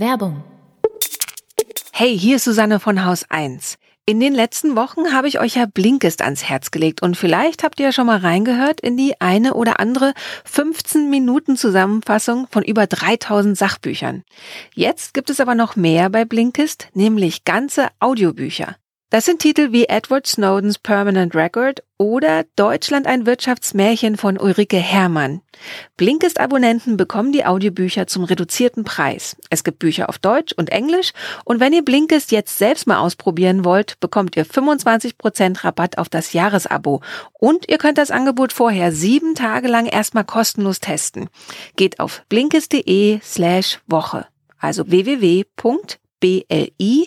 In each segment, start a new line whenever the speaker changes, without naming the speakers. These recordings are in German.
Werbung.
Hey, hier ist Susanne von Haus 1. In den letzten Wochen habe ich euch ja Blinkist ans Herz gelegt und vielleicht habt ihr ja schon mal reingehört in die eine oder andere 15 Minuten Zusammenfassung von über 3000 Sachbüchern. Jetzt gibt es aber noch mehr bei Blinkist, nämlich ganze Audiobücher. Das sind Titel wie Edward Snowdens Permanent Record oder Deutschland ein Wirtschaftsmärchen von Ulrike Herrmann. Blinkist-Abonnenten bekommen die Audiobücher zum reduzierten Preis. Es gibt Bücher auf Deutsch und Englisch und wenn ihr Blinkist jetzt selbst mal ausprobieren wollt, bekommt ihr 25% Rabatt auf das Jahresabo und ihr könnt das Angebot vorher sieben Tage lang erstmal kostenlos testen. Geht auf blinkist.de slash Woche also www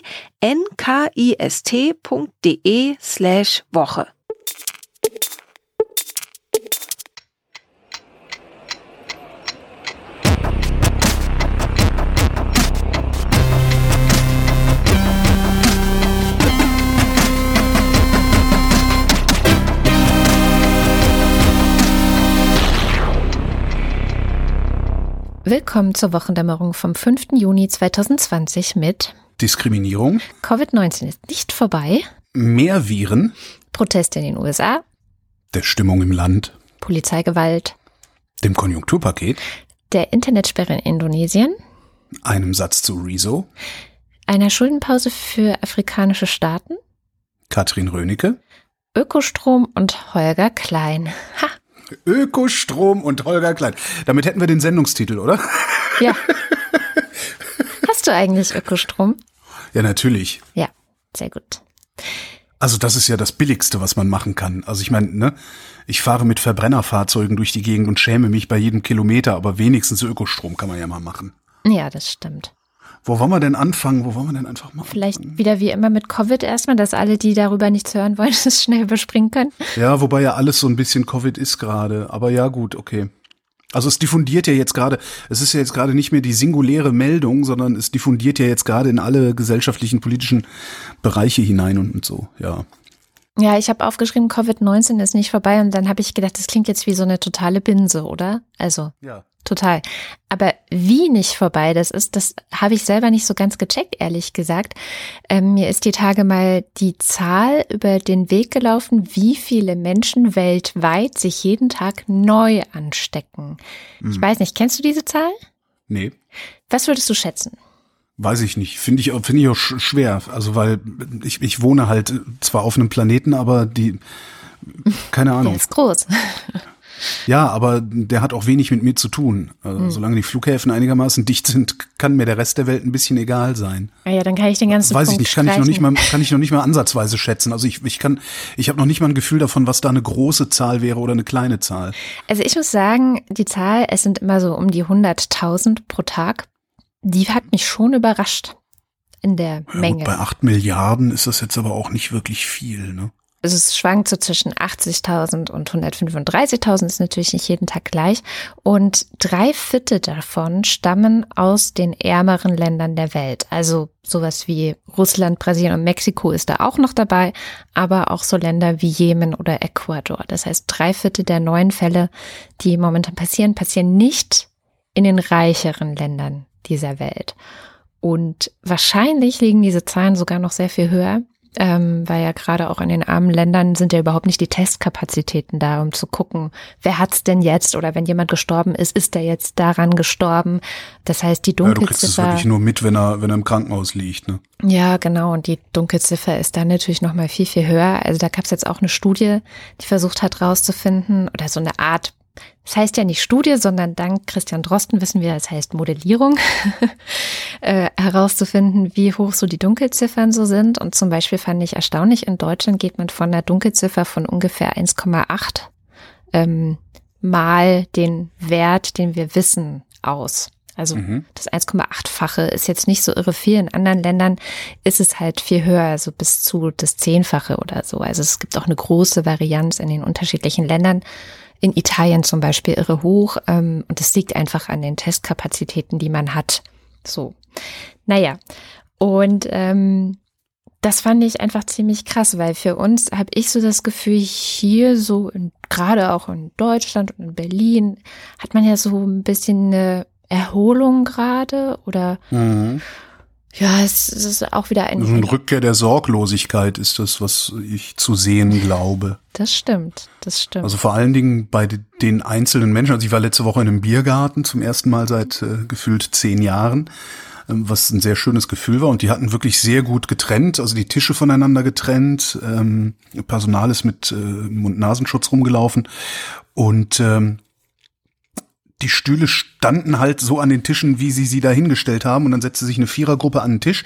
blinkist.de slash Woche.
Willkommen zur Wochendämmerung vom 5. Juni 2020 mit
Diskriminierung.
Covid-19 ist nicht vorbei.
Mehr Viren.
Proteste in den USA.
Der Stimmung im Land.
Polizeigewalt.
Dem Konjunkturpaket.
Der Internetsperre in Indonesien.
Einem Satz zu Rezo.
Einer Schuldenpause für afrikanische Staaten.
Katrin Rönecke.
Ökostrom und Holger Klein. Ha!
Ökostrom und Holger Klein. Damit hätten wir den Sendungstitel, oder?
Ja. Hast du eigentlich Ökostrom?
Ja, natürlich.
Ja, sehr gut.
Also das ist ja das Billigste, was man machen kann. Also ich meine, ne, ich fahre mit Verbrennerfahrzeugen durch die Gegend und schäme mich bei jedem Kilometer, aber wenigstens Ökostrom kann man ja mal machen.
Ja, das stimmt.
Wo wollen wir denn anfangen? Wo wollen wir denn einfach mal
Vielleicht
anfangen?
wieder wie immer mit Covid erstmal, dass alle, die darüber nichts hören wollen, das schnell überspringen können.
Ja, wobei ja alles so ein bisschen Covid ist gerade. Aber ja, gut, okay. Also es diffundiert ja jetzt gerade, es ist ja jetzt gerade nicht mehr die singuläre Meldung, sondern es diffundiert ja jetzt gerade in alle gesellschaftlichen, politischen Bereiche hinein und, und so, ja.
Ja, ich habe aufgeschrieben, Covid-19 ist nicht vorbei und dann habe ich gedacht, das klingt jetzt wie so eine totale Binse, oder? Also
Ja.
Total. Aber wie nicht vorbei das ist, das habe ich selber nicht so ganz gecheckt, ehrlich gesagt. Ähm, mir ist die Tage mal die Zahl über den Weg gelaufen, wie viele Menschen weltweit sich jeden Tag neu anstecken. Ich weiß nicht, kennst du diese Zahl?
Nee.
Was würdest du schätzen?
Weiß ich nicht. Finde ich, finde ich auch sch- schwer. Also, weil ich, ich wohne halt zwar auf einem Planeten, aber die, keine
Der
Ahnung.
ist groß.
Ja, aber der hat auch wenig mit mir zu tun. Also, Solange die Flughäfen einigermaßen dicht sind, kann mir der Rest der Welt ein bisschen egal sein.
Ah ja, dann kann ich den ganzen
Weiß ich
Punkt
nicht, kann ich noch nicht mal, kann ich noch nicht mal ansatzweise schätzen. Also ich, ich kann, ich habe noch nicht mal ein Gefühl davon, was da eine große Zahl wäre oder eine kleine Zahl.
Also ich muss sagen, die Zahl, es sind immer so um die 100.000 pro Tag, die hat mich schon überrascht in der
Ja,
Menge.
bei acht Milliarden ist das jetzt aber auch nicht wirklich viel. Ne?
Also es schwankt so zwischen 80.000 und 135.000, ist natürlich nicht jeden Tag gleich. Und drei Viertel davon stammen aus den ärmeren Ländern der Welt. Also sowas wie Russland, Brasilien und Mexiko ist da auch noch dabei, aber auch so Länder wie Jemen oder Ecuador. Das heißt, drei Viertel der neuen Fälle, die momentan passieren, passieren nicht in den reicheren Ländern dieser Welt. Und wahrscheinlich liegen diese Zahlen sogar noch sehr viel höher, ähm, weil ja gerade auch in den armen Ländern sind ja überhaupt nicht die Testkapazitäten da, um zu gucken, wer hat's denn jetzt oder wenn jemand gestorben ist, ist er jetzt daran gestorben. Das heißt, die
Ja, du kriegst es
Dunkelziffer.
wirklich nur mit, wenn er, wenn er im Krankenhaus liegt. Ne?
Ja, genau. Und die Dunkelziffer ist dann natürlich noch mal viel, viel höher. Also da gab es jetzt auch eine Studie, die versucht hat rauszufinden oder so eine Art, das heißt ja nicht Studie, sondern dank Christian Drosten wissen wir, das heißt Modellierung, äh, herauszufinden, wie hoch so die Dunkelziffern so sind. Und zum Beispiel fand ich erstaunlich, in Deutschland geht man von einer Dunkelziffer von ungefähr 1,8 ähm, mal den Wert, den wir wissen, aus. Also
Mhm.
das 1,8-fache ist jetzt nicht so irre viel. In anderen Ländern ist es halt viel höher, also bis zu das Zehnfache oder so. Also es gibt auch eine große Varianz in den unterschiedlichen Ländern. In Italien zum Beispiel irre hoch. Ähm, und es liegt einfach an den Testkapazitäten, die man hat. So. Naja. Und ähm, das fand ich einfach ziemlich krass, weil für uns habe ich so das Gefühl, hier so, gerade auch in Deutschland und in Berlin, hat man ja so ein bisschen eine Erholung gerade oder
Mhm.
Ja, es, es ist auch wieder ein.
Eine Rückkehr der Sorglosigkeit ist das, was ich zu sehen glaube.
Das stimmt, das stimmt.
Also vor allen Dingen bei de- den einzelnen Menschen. Also ich war letzte Woche in einem Biergarten zum ersten Mal seit äh, gefühlt zehn Jahren, ähm, was ein sehr schönes Gefühl war. Und die hatten wirklich sehr gut getrennt, also die Tische voneinander getrennt. Ähm, Personal ist mit äh, Mund-Nasenschutz rumgelaufen. Und ähm, die Stühle standen halt so an den Tischen, wie sie sie da hingestellt haben. Und dann setzte sich eine Vierergruppe an den Tisch.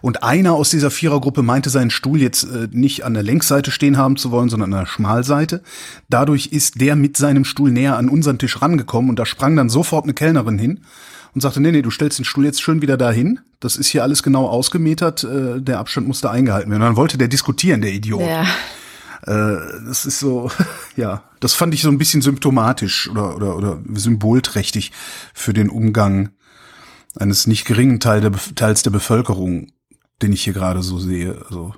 Und einer aus dieser Vierergruppe meinte, seinen Stuhl jetzt äh, nicht an der Längsseite stehen haben zu wollen, sondern an der Schmalseite. Dadurch ist der mit seinem Stuhl näher an unseren Tisch rangekommen. Und da sprang dann sofort eine Kellnerin hin und sagte, nee, nee, du stellst den Stuhl jetzt schön wieder dahin. Das ist hier alles genau ausgemetert. Äh, der Abstand musste eingehalten werden. Und dann wollte der diskutieren, der Idiot.
ja.
Äh, das ist so, ja, das fand ich so ein bisschen symptomatisch oder, oder, oder symbolträchtig für den Umgang eines nicht geringen Teil der, Teils der Bevölkerung, den ich hier gerade so sehe. Also,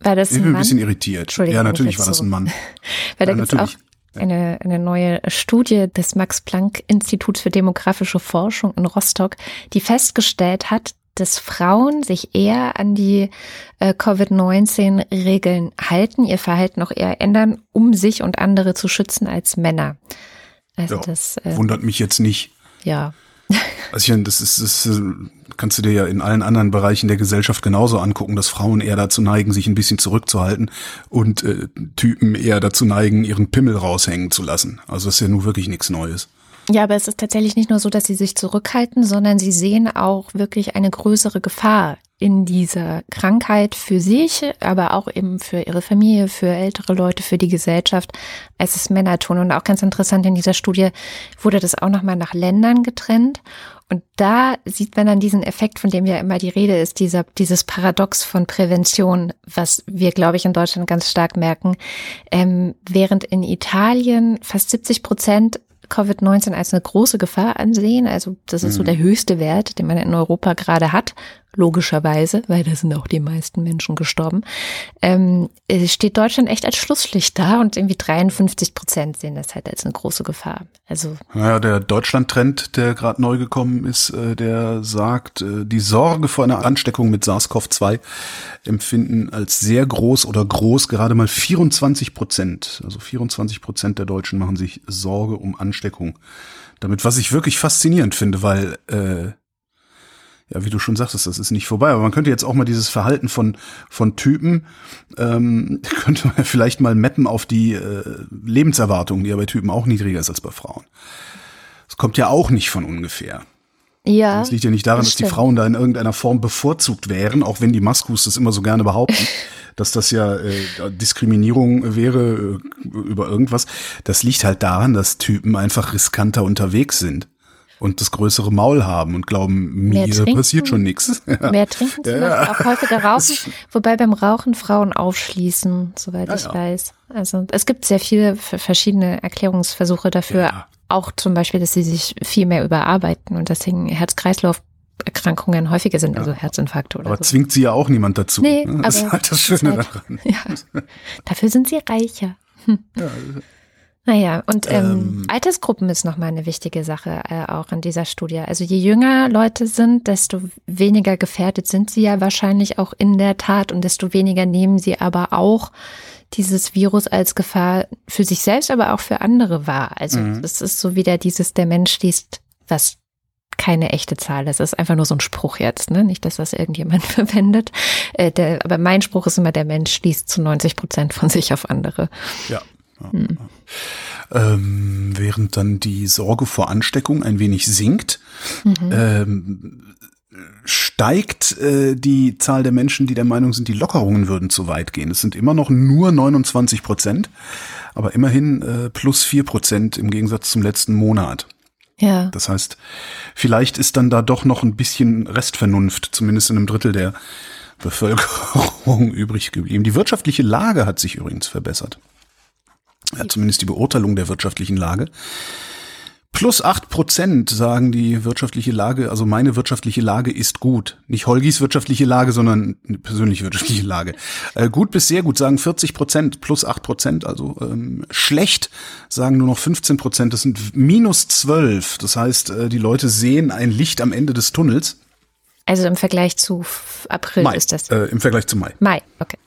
War das
ich
ein
bin ein
Mann?
bisschen irritiert. Ja, natürlich war das
so-
ein Mann.
Weil da
Ja,
gibt es auch eine, eine neue Studie des Max-Planck-Instituts für demografische Forschung in Rostock, die festgestellt hat, dass Frauen sich eher an die äh, Covid-19-Regeln halten, ihr Verhalten auch eher ändern, um sich und andere zu schützen als Männer. Also
Ja,
das, äh,
Wundert mich jetzt nicht.
ja.
Also ich das ist, das äh, kannst du dir ja in allen anderen Bereichen der Gesellschaft genauso angucken, dass Frauen eher dazu neigen, sich ein bisschen zurückzuhalten und äh, Typen eher dazu neigen, ihren Pimmel raushängen zu lassen. Also das ist ja nun wirklich nichts Neues.
Ja, aber es ist tatsächlich nicht nur so, dass sie sich zurückhalten, sondern sie sehen auch wirklich eine größere Gefahr in dieser Krankheit für sich, aber auch eben für ihre Familie, für ältere Leute, für die Gesellschaft, als es Männer tun. Und auch ganz interessant, in dieser Studie wurde das auch nochmal nach Ländern getrennt. Und da sieht man dann diesen Effekt, von dem ja immer die Rede ist, dieser, dieses Paradox von Prävention, was wir, glaube ich, in Deutschland ganz stark merken. Ähm, während in Italien fast 70 Prozent Covid-19 als eine große Gefahr ansehen. Also das ist so der höchste Wert, den man in Europa gerade hat, logischerweise, weil da sind auch die meisten Menschen gestorben. Ähm, äh, steht Deutschland echt als Schlusslicht da und irgendwie 53 Prozent sehen das halt als eine große Gefahr. Also
Naja, der Deutschland-Trend, der gerade neu gekommen ist, äh, der sagt, äh, die Sorge vor einer Ansteckung mit SARS-CoV-2 empfinden als sehr groß oder groß gerade mal 24 Prozent. Also 24 Prozent der Deutschen machen sich Sorge um Ansteckung. Damit, was ich wirklich faszinierend finde, weil äh, ja, wie du schon sagtest, das ist nicht vorbei. Aber man könnte jetzt auch mal dieses Verhalten von, von Typen, ähm, könnte man vielleicht mal mappen auf die äh, Lebenserwartung, die ja bei Typen auch niedriger ist als bei Frauen. Das kommt ja auch nicht von ungefähr.
ja,
Das liegt ja nicht daran,
das
dass die. Frauen da in irgendeiner Form bevorzugt wären, auch wenn die Maskus das immer so gerne behaupten, dass das ja äh, Diskriminierung wäre äh, über irgendwas. Das liegt halt daran, dass Typen einfach riskanter unterwegs sind und das größere Maul haben und glauben, mir
trinken.
passiert schon nichts.
mehr trinken zum
Ja.
Beispiel, auch häufiger rauchen, wobei beim Rauchen Frauen aufschließen, soweit
Ja,
ich
ja.
weiß. Also es gibt sehr viele verschiedene Erklärungsversuche dafür,
Ja.
auch zum Beispiel, dass sie sich viel mehr überarbeiten und deswegen Herz-Kreislauf-Erkrankungen häufiger sind, also Herzinfarkte oder
Aber
so.
zwingt sie ja auch niemand dazu.
Nee,
ne? das ist
aber
halt das
ist
Schöne
halt-
daran.
Ja. Dafür sind sie reicher. Hm. Naja, und ähm,
Ähm.
Altersgruppen ist nochmal eine wichtige Sache äh, auch in dieser Studie. Also je jünger Leute sind, desto weniger gefährdet sind sie ja wahrscheinlich auch in der Tat und desto weniger nehmen sie aber auch dieses Virus als Gefahr für sich selbst, aber auch für andere wahr. Also
Mhm.
es ist so wieder dieses, der Mensch liest, was keine echte Zahl ist. Das ist einfach nur so ein Spruch jetzt, ne? Nicht, dass das irgendjemand verwendet. Äh, der, aber mein Spruch ist immer, der Mensch schließt zu 90 Prozent von sich auf andere.
Ja. Ähm, während dann die Sorge vor Ansteckung ein wenig sinkt, ähm, steigt äh, die Zahl der Menschen, die der Meinung sind, die Lockerungen würden zu weit gehen. Es sind immer noch nur 29 Prozent, aber immerhin äh, plus vier Prozent im Gegensatz zum letzten Monat.
Ja.
Das heißt, vielleicht ist dann da doch noch ein bisschen Restvernunft, zumindest in einem Drittel der Bevölkerung übrig geblieben. Die wirtschaftliche Lage hat sich übrigens verbessert. Ja, zumindest die Beurteilung der wirtschaftlichen Lage. Plus acht Prozent sagen die wirtschaftliche Lage, also meine wirtschaftliche Lage ist gut. Nicht Holgis wirtschaftliche Lage, sondern eine persönliche wirtschaftliche Lage. Äh, gut bis sehr gut sagen 40 Prozent, plus acht Prozent. Also ähm, schlecht sagen nur noch 15 Prozent. Das sind minus zwölf. Das heißt, äh, die Leute sehen ein Licht am Ende des Tunnels.
Also im Vergleich zu April
Mai,
ist das.
Äh, Im Vergleich zu Mai.
Mai, okay.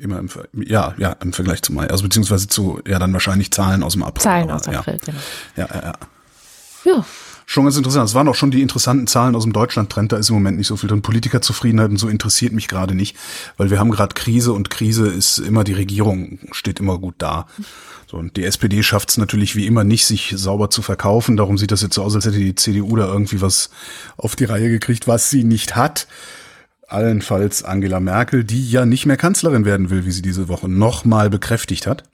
Immer im, ja, ja, im Vergleich zu Mai. Also beziehungsweise zu, ja, dann wahrscheinlich Zahlen aus dem April.
Zahlen aus April,
ja.
genau.
Ja, ja, ja.
Ja.
Schon ganz interessant. Es waren auch schon die interessanten Zahlen aus dem Deutschland-Trend. Da ist im Moment nicht so viel drin. Politikerzufriedenheit und so interessiert mich gerade nicht, weil wir haben gerade Krise und Krise ist immer die Regierung steht immer gut da. So und die SPD schafft es natürlich wie immer nicht, sich sauber zu verkaufen. Darum sieht das jetzt so aus, als hätte die CDU da irgendwie was auf die Reihe gekriegt, was sie nicht hat. Allenfalls Angela Merkel, die ja nicht mehr Kanzlerin werden will, wie sie diese Woche nochmal bekräftigt hat.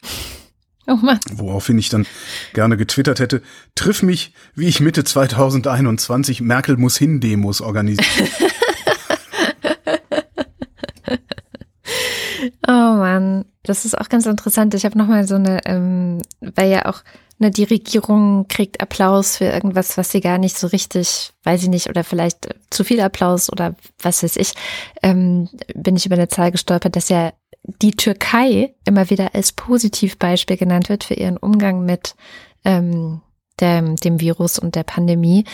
Oh Mann.
Woraufhin ich dann gerne getwittert hätte, triff mich, wie ich Mitte 2021 Merkel muss hin Demos organisieren.
Oh Mann, das ist auch ganz interessant. Ich habe nochmal so eine, ähm, weil ja auch ne, die Regierung kriegt Applaus für irgendwas, was sie gar nicht so richtig, weiß ich nicht, oder vielleicht zu viel Applaus oder was weiß ich, ähm, bin ich über eine Zahl gestolpert, dass ja die Türkei immer wieder als Positivbeispiel genannt wird für ihren Umgang mit ähm, dem, dem Virus und der Pandemie.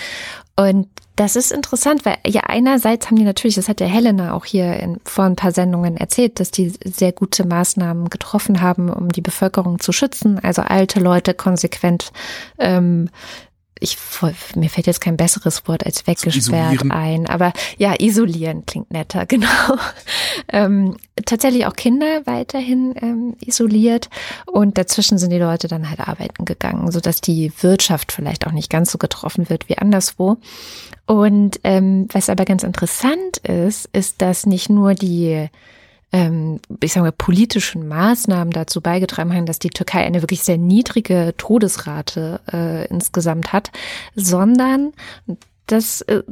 Und das ist interessant, weil ja einerseits haben die natürlich, das hat ja Helena auch hier in, vor ein paar Sendungen erzählt, dass die sehr gute Maßnahmen getroffen haben, um die Bevölkerung zu schützen, also alte Leute konsequent ähm, ich, mir fällt jetzt kein besseres Wort als weggesperrt ein, aber ja, isolieren klingt netter, genau. ähm, tatsächlich auch Kinder weiterhin ähm, isoliert und dazwischen sind die Leute dann halt arbeiten gegangen, so dass die Wirtschaft vielleicht auch nicht ganz so getroffen wird wie anderswo. Und ähm, was aber ganz interessant ist, ist, dass nicht nur die ähm, ich sage mal, politischen Maßnahmen dazu beigetragen haben, dass die Türkei eine wirklich sehr niedrige Todesrate äh, insgesamt hat, sondern das äh,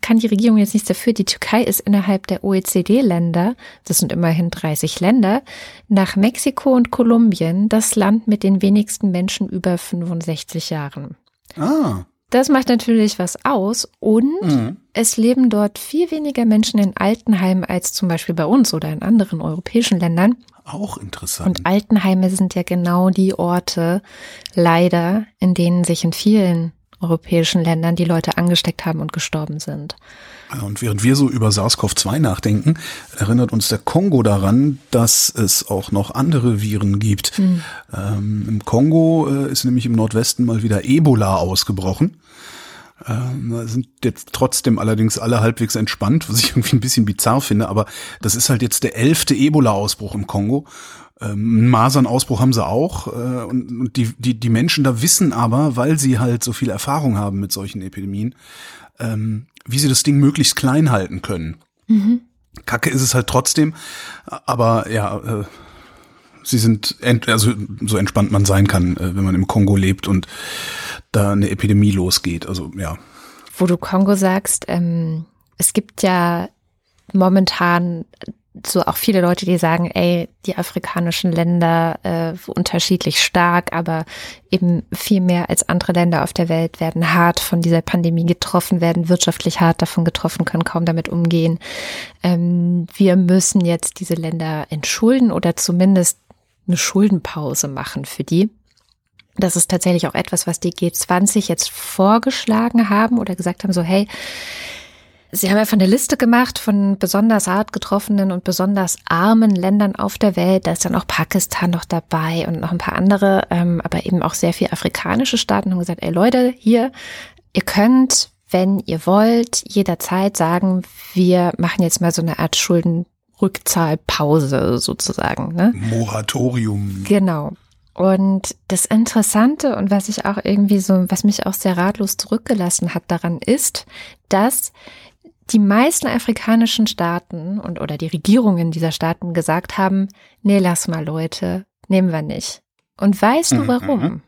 kann die Regierung jetzt nichts dafür. Die Türkei ist innerhalb der OECD-Länder, das sind immerhin 30 Länder, nach Mexiko und Kolumbien das Land mit den wenigsten Menschen über 65 Jahren.
Ah.
Das macht natürlich was aus und
Mhm.
Es leben dort viel weniger Menschen in Altenheimen als zum Beispiel bei uns oder in anderen europäischen Ländern.
Auch interessant.
Und Altenheime sind ja genau die Orte, leider, in denen sich in vielen europäischen Ländern die Leute angesteckt haben und gestorben sind.
Und während wir so über SARS-CoV-2 nachdenken, erinnert uns der Kongo daran, dass es auch noch andere Viren gibt. Ähm, Im Kongo äh, ist nämlich im Nordwesten mal wieder Ebola ausgebrochen. Ähm, sind jetzt trotzdem allerdings alle halbwegs entspannt, was ich irgendwie ein bisschen bizarr finde, aber das ist halt jetzt der elfte Ebola-Ausbruch im Kongo. Ähm, Masernausbruch haben sie auch. Äh, und und die, die, die Menschen da wissen aber, weil sie halt so viel Erfahrung haben mit solchen Epidemien, ähm, wie sie das Ding möglichst klein halten können. Kacke ist es halt trotzdem, aber ja, äh, sie sind also so entspannt man sein kann, äh, wenn man im Kongo lebt und da eine Epidemie losgeht. Also ja,
Wo du Kongo sagst, ähm, es gibt ja momentan so auch viele Leute, die sagen, ey, die afrikanischen Länder äh, unterschiedlich stark, aber eben viel mehr als andere Länder auf der Welt werden hart von dieser Pandemie getroffen, werden wirtschaftlich hart davon getroffen, können kaum damit umgehen. Ähm, wir müssen jetzt diese Länder entschulden oder zumindest eine Schuldenpause machen für die. Das ist tatsächlich auch etwas, was die G20 jetzt vorgeschlagen haben oder gesagt haben, so hey, Sie haben ja von der Liste gemacht von besonders hart getroffenen und besonders armen Ländern auf der Welt. Da ist dann auch Pakistan noch dabei und noch ein paar andere, ähm, aber eben auch sehr viele afrikanische Staaten haben gesagt, ey Leute, hier, ihr könnt, wenn ihr wollt, jederzeit sagen, wir machen jetzt mal so eine Art Schuldenrückzahlpause sozusagen. Ne?
Moratorium.
Genau. Und das Interessante und was ich auch irgendwie so, was mich auch sehr ratlos zurückgelassen hat daran ist, dass die meisten afrikanischen Staaten und oder die Regierungen dieser Staaten gesagt haben, nee, lass mal Leute, nehmen wir nicht. Und weißt du
Mhm.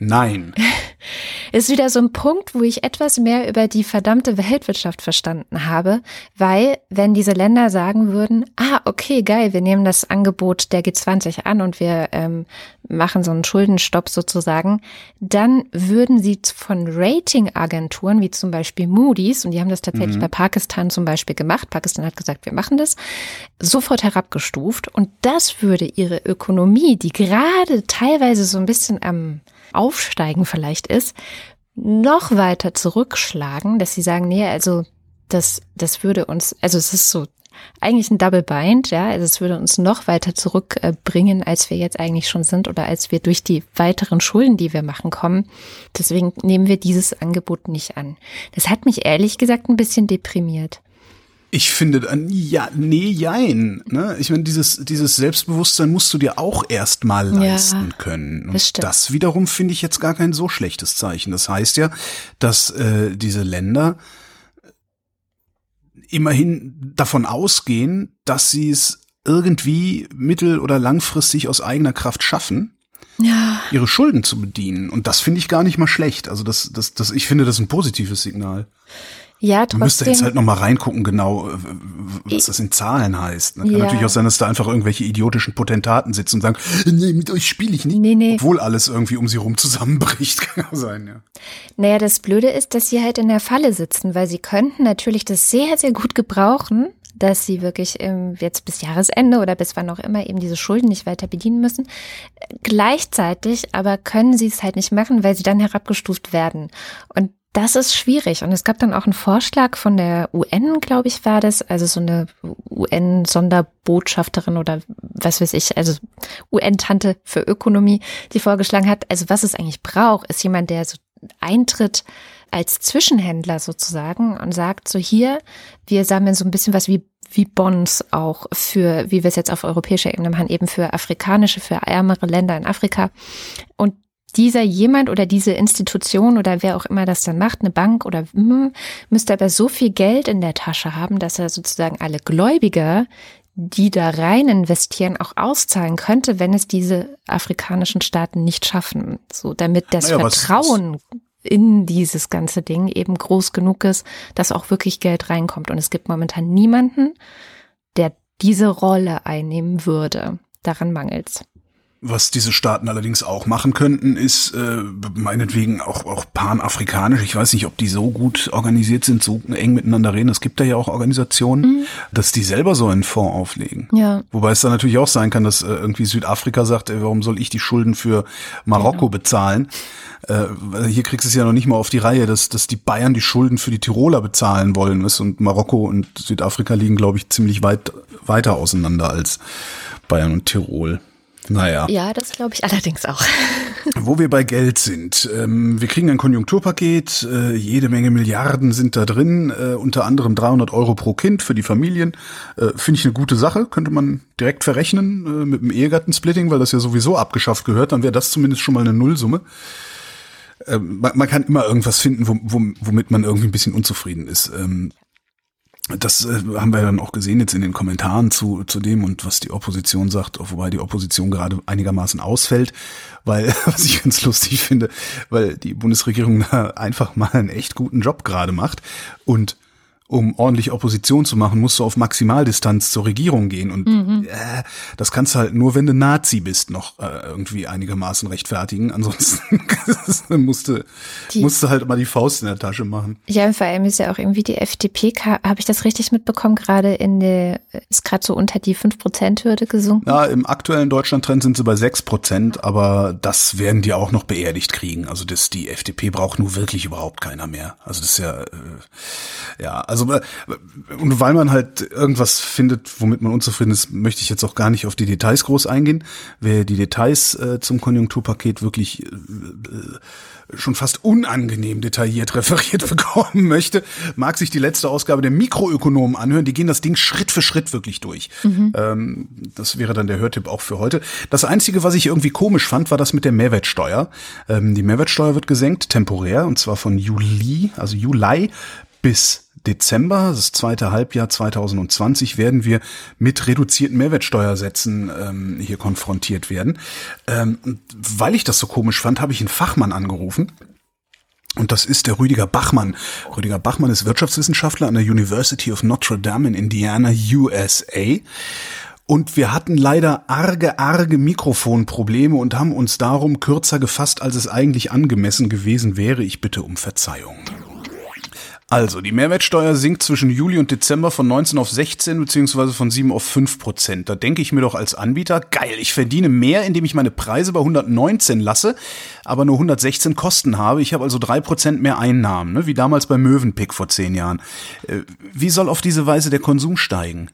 Nein.
Ist wieder so ein Punkt, wo ich etwas mehr über die verdammte Weltwirtschaft verstanden habe, weil wenn diese Länder sagen würden, ah, okay, geil, wir nehmen das Angebot der G20 an und wir ähm, machen so einen Schuldenstopp sozusagen, dann würden sie von Ratingagenturen wie zum Beispiel Moody's, und die haben das tatsächlich mhm. bei Pakistan zum Beispiel gemacht, Pakistan hat gesagt, wir machen das, sofort herabgestuft und das würde ihre Ökonomie, die gerade teilweise so ein bisschen am Aufsteigen vielleicht ist, noch weiter zurückschlagen, dass sie sagen, nee, also das, das würde uns, also es ist so eigentlich ein Double Bind, ja, also es würde uns noch weiter zurückbringen, als wir jetzt eigentlich schon sind oder als wir durch die weiteren Schulden, die wir machen, kommen. Deswegen nehmen wir dieses Angebot nicht an. Das hat mich ehrlich gesagt ein bisschen deprimiert.
Ich finde, ja, nee, jein. Ne? Ich meine, dieses, dieses Selbstbewusstsein musst du dir auch erstmal leisten ja, können. Und das, das, wiederum finde ich jetzt gar kein so schlechtes Zeichen. Das heißt ja, dass äh, diese Länder immerhin davon ausgehen, dass sie es irgendwie mittel- oder langfristig aus eigener Kraft schaffen, ja. ihre Schulden zu bedienen. Und das finde ich gar nicht mal schlecht. Also das, das, das, ich finde das ein positives Signal.
Ja, trotzdem.
Man müsste jetzt halt noch mal reingucken, genau, äh, was das in Zahlen heißt. Ne? Kann ja. natürlich auch sein, dass da einfach irgendwelche idiotischen Potentaten sitzen und sagen, nee, mit euch spiele ich nicht. Nee, nee. Obwohl alles irgendwie um sie rum zusammenbricht, kann auch sein, ja.
Naja, das Blöde ist, dass sie halt in der Falle sitzen, weil sie könnten natürlich das sehr, sehr gut gebrauchen, dass sie wirklich ähm, jetzt bis Jahresende oder bis wann auch immer eben diese Schulden nicht weiter bedienen müssen. Gleichzeitig aber können sie es halt nicht machen, weil sie dann herabgestuft werden. Und das ist schwierig. Und es gab dann auch einen Vorschlag von der UN, glaube ich, war das, also so eine UN-Sonderbotschafterin oder was weiß ich, also UN-Tante für Ökonomie, die vorgeschlagen hat, also was es eigentlich braucht, ist jemand, der so eintritt als Zwischenhändler sozusagen und sagt so hier, wir sammeln so ein bisschen was wie wie Bonds auch für, wie wir es jetzt auf europäischer Ebene machen, eben für afrikanische, für ärmere Länder in Afrika. Und dieser jemand oder diese Institution oder wer auch immer das dann macht, eine Bank oder hm, müsste aber so viel Geld in der Tasche haben, dass er sozusagen alle Gläubiger, die da rein investieren, auch auszahlen könnte, wenn es diese afrikanischen Staaten nicht schaffen. So, damit das naja, Vertrauen in dieses ganze Ding eben groß genug ist, dass auch wirklich Geld reinkommt. Und es gibt momentan niemanden, der diese Rolle einnehmen würde. Daran mangelt's.
Was diese Staaten allerdings auch machen könnten, ist äh, meinetwegen auch, auch panafrikanisch. Ich weiß nicht, ob die so gut organisiert sind, so eng miteinander reden. Es gibt da ja auch Organisationen, mhm. dass die selber so einen Fonds auflegen. Ja. Wobei es dann natürlich auch sein kann, dass äh, irgendwie Südafrika sagt, ey, warum soll ich die Schulden für Marokko genau. bezahlen? Äh, hier kriegst du es ja noch nicht mal auf die Reihe, dass, dass die Bayern die Schulden für die Tiroler bezahlen wollen. Und Marokko und Südafrika liegen, glaube ich, ziemlich weit weiter auseinander als Bayern und Tirol. Naja.
Ja, das glaube ich allerdings auch.
Wo wir bei Geld sind. Ähm, wir kriegen ein Konjunkturpaket, äh, jede Menge Milliarden sind da drin, äh, unter anderem 300 Euro pro Kind für die Familien. Äh, Finde ich eine gute Sache, könnte man direkt verrechnen äh, mit dem Ehegattensplitting, weil das ja sowieso abgeschafft gehört, dann wäre das zumindest schon mal eine Nullsumme. Ähm, man, man, kann immer irgendwas finden, womit man irgendwie ein bisschen unzufrieden ist. Das äh, haben wir dann auch gesehen jetzt in den Kommentaren zu, zu dem und was die Opposition sagt, wobei die Opposition gerade einigermaßen ausfällt, weil, was ich ganz lustig finde, weil die Bundesregierung da einfach mal einen echt guten Job gerade macht und um ordentlich Opposition zu machen, musst du auf Maximaldistanz zur Regierung gehen. Und mhm. äh, das kannst du halt nur, wenn du Nazi bist, noch äh, irgendwie einigermaßen rechtfertigen. Ansonsten musst, du, die, musst du halt mal die Faust in der Tasche machen.
Ja, und vor allem ist ja auch irgendwie die FDP, habe ich das richtig mitbekommen, gerade in der, ist gerade so unter die 5%-Hürde gesunken.
Ja, im aktuellen Deutschland-Trend sind sie bei 6%, aber das werden die auch noch beerdigt kriegen. Also das, die FDP braucht nur wirklich überhaupt keiner mehr. Also das ist ja, äh, ja, also also und weil man halt irgendwas findet, womit man unzufrieden ist, möchte ich jetzt auch gar nicht auf die Details groß eingehen. Wer die Details äh, zum Konjunkturpaket wirklich äh, schon fast unangenehm detailliert referiert bekommen möchte, mag sich die letzte Ausgabe der Mikroökonomen anhören. Die gehen das Ding Schritt für Schritt wirklich durch. Mhm. Ähm, das wäre dann der Hörtipp auch für heute. Das Einzige, was ich irgendwie komisch fand, war das mit der Mehrwertsteuer. Ähm, die Mehrwertsteuer wird gesenkt, temporär, und zwar von Juli, also Juli bis Dezember, das zweite Halbjahr 2020, werden wir mit reduzierten Mehrwertsteuersätzen ähm, hier konfrontiert werden. Ähm, weil ich das so komisch fand, habe ich einen Fachmann angerufen Und das ist der Rüdiger Bachmann. Rüdiger Bachmann ist Wirtschaftswissenschaftler an der University of Notre Dame in Indiana, USA. Und wir hatten leider arge, arge Mikrofonprobleme und haben uns darum kürzer gefasst, als es eigentlich angemessen gewesen wäre. Ich bitte um Verzeihung. Also, die Mehrwertsteuer sinkt zwischen Juli und Dezember von 19 auf 16 beziehungsweise von 7 auf 5 Prozent. Da denke ich mir doch als Anbieter, geil, ich verdiene mehr, indem ich meine Preise bei 119 lasse, aber nur 116 Kosten habe. Ich habe also 3 Prozent mehr Einnahmen, ne? wie damals bei Mövenpick vor 10 Jahren. Äh, wie soll auf diese Weise der Konsum steigen?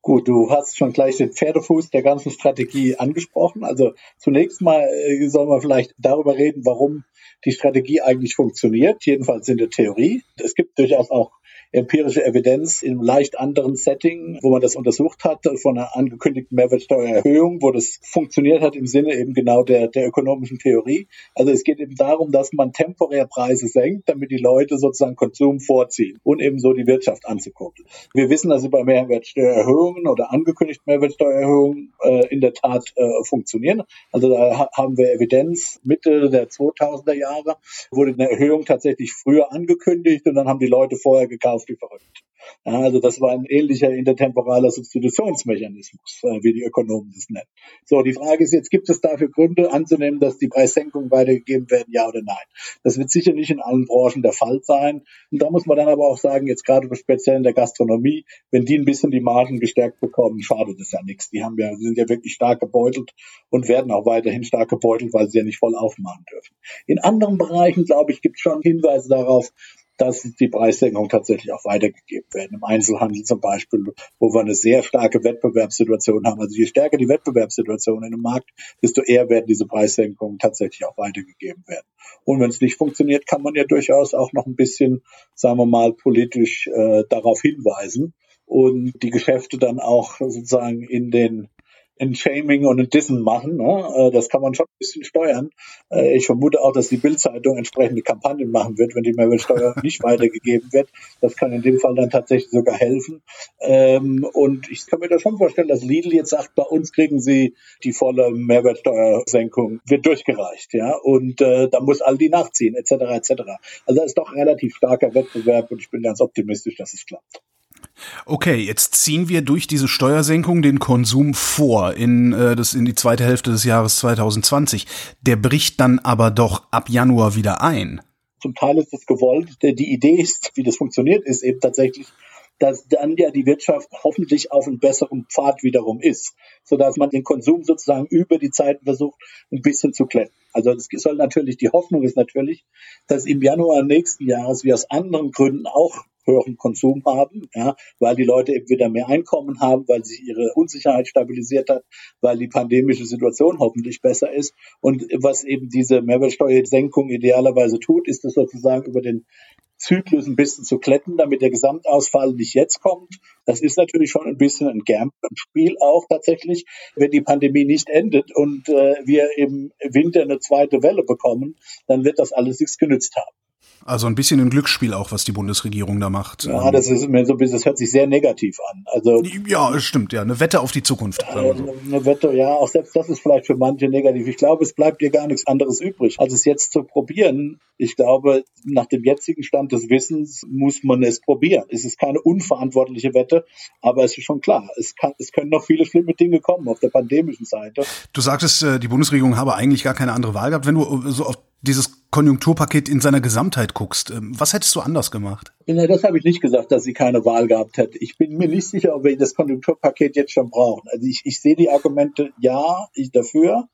Gut, du hast schon gleich den Pferdefuß der ganzen Strategie angesprochen. Also zunächst mal äh, sollen wir vielleicht darüber reden, warum die Strategie eigentlich funktioniert, jedenfalls in der Theorie. Es gibt durchaus auch empirische Evidenz in einem leicht anderen Setting, wo man das untersucht hat, von einer angekündigten Mehrwertsteuererhöhung, wo das funktioniert hat im Sinne eben genau der, der ökonomischen Theorie. Also es geht eben darum, dass man temporär Preise senkt, damit die Leute sozusagen Konsum vorziehen und eben so die Wirtschaft anzukurbeln. Wir wissen, dass sie bei Mehrwertsteuererhöhungen oder angekündigten Mehrwertsteuererhöhungen äh, in der Tat äh, funktionieren. Also da haben wir Evidenz. Mitte der 2000er Jahre wurde eine Erhöhung tatsächlich früher angekündigt und dann haben die Leute vorher gekauft auf wie verrückt. Ja, also das war ein ähnlicher intertemporaler Substitutionsmechanismus, äh, wie die Ökonomen das nennen. So, die Frage ist jetzt, gibt es dafür Gründe anzunehmen, dass die Preissenkungen weitergegeben werden, ja oder nein? Das wird sicher nicht in allen Branchen der Fall sein. Und da muss man dann aber auch sagen, jetzt gerade speziell in der Gastronomie, wenn die ein bisschen die Margen gestärkt bekommen, schadet es ja nichts. Die haben ja, sind ja wirklich stark gebeutelt und werden auch weiterhin stark gebeutelt, weil sie ja nicht voll aufmachen dürfen. In anderen Bereichen, glaube ich, gibt es schon Hinweise darauf, dass die Preissenkungen tatsächlich auch weitergegeben werden. Im Einzelhandel zum Beispiel, wo wir eine sehr starke Wettbewerbssituation haben. Also je stärker die Wettbewerbssituation in dem Markt, desto eher werden diese Preissenkungen tatsächlich auch weitergegeben werden. Und wenn es nicht funktioniert, kann man ja durchaus auch noch ein bisschen, sagen wir mal, politisch äh, darauf hinweisen und die Geschäfte dann auch sozusagen in den ein Shaming und ein Dissen machen. Ne? Äh, das kann man schon ein bisschen steuern. Äh, ich vermute auch, dass die Bildzeitung entsprechende Kampagnen machen wird, wenn die Mehrwertsteuer nicht weitergegeben wird. Das kann in dem Fall dann tatsächlich sogar helfen. Ähm, und ich kann mir da schon vorstellen, dass Lidl jetzt sagt, bei uns kriegen sie die volle Mehrwertsteuersenkung, wird durchgereicht. ja. Und äh, da muss Aldi nachziehen, etc. etc. Also da ist doch relativ starker Wettbewerb und ich bin ganz optimistisch, dass es klappt.
Okay, jetzt ziehen wir durch diese Steuersenkung den Konsum vor in, äh, das, in die zweite Hälfte des Jahres 2020. Der bricht dann aber doch ab Januar wieder ein.
Zum Teil ist es gewollt. Die Idee ist, wie das funktioniert, ist eben tatsächlich, dass dann ja die Wirtschaft hoffentlich auf einem besseren Pfad wiederum ist, sodass man den Konsum sozusagen über die Zeit versucht, ein bisschen zu kletten. Also es soll natürlich, die Hoffnung ist natürlich, dass im Januar nächsten Jahres wir aus anderen Gründen auch höheren Konsum haben, ja, weil die Leute eben wieder mehr Einkommen haben, weil sich ihre Unsicherheit stabilisiert hat, weil die pandemische Situation hoffentlich besser ist. Und was eben diese Mehrwertsteuersenkung idealerweise tut, ist es sozusagen über den Zyklus ein bisschen zu kletten, damit der Gesamtausfall nicht jetzt kommt. Das ist natürlich schon ein bisschen ein Gamble-Spiel auch tatsächlich. Wenn die Pandemie nicht endet und äh, wir im Winter eine zweite Welle bekommen, dann wird das alles nichts genützt haben.
Also ein bisschen ein Glücksspiel auch, was die Bundesregierung da macht.
Ja, das ist mir so das hört sich sehr negativ an. Also
ja, stimmt, ja, eine Wette auf die Zukunft.
So. Eine Wette, ja, auch selbst das ist vielleicht für manche negativ. Ich glaube, es bleibt dir gar nichts anderes übrig, als es jetzt zu probieren. Ich glaube, nach dem jetzigen Stand des Wissens muss man es probieren. Es ist keine unverantwortliche Wette, aber es ist schon klar, es, kann, es können noch viele schlimme Dinge kommen auf der pandemischen Seite.
Du sagtest, äh, die Bundesregierung habe eigentlich gar keine andere Wahl gehabt. Wenn du so auf dieses Konjunkturpaket in seiner Gesamtheit guckst, ähm, was hättest du anders gemacht?
Nee, das habe ich nicht gesagt, dass sie keine Wahl gehabt hätte. Ich bin mir nicht sicher, ob wir das Konjunkturpaket jetzt schon brauchen. Also ich, ich sehe die Argumente ja, ich dafür.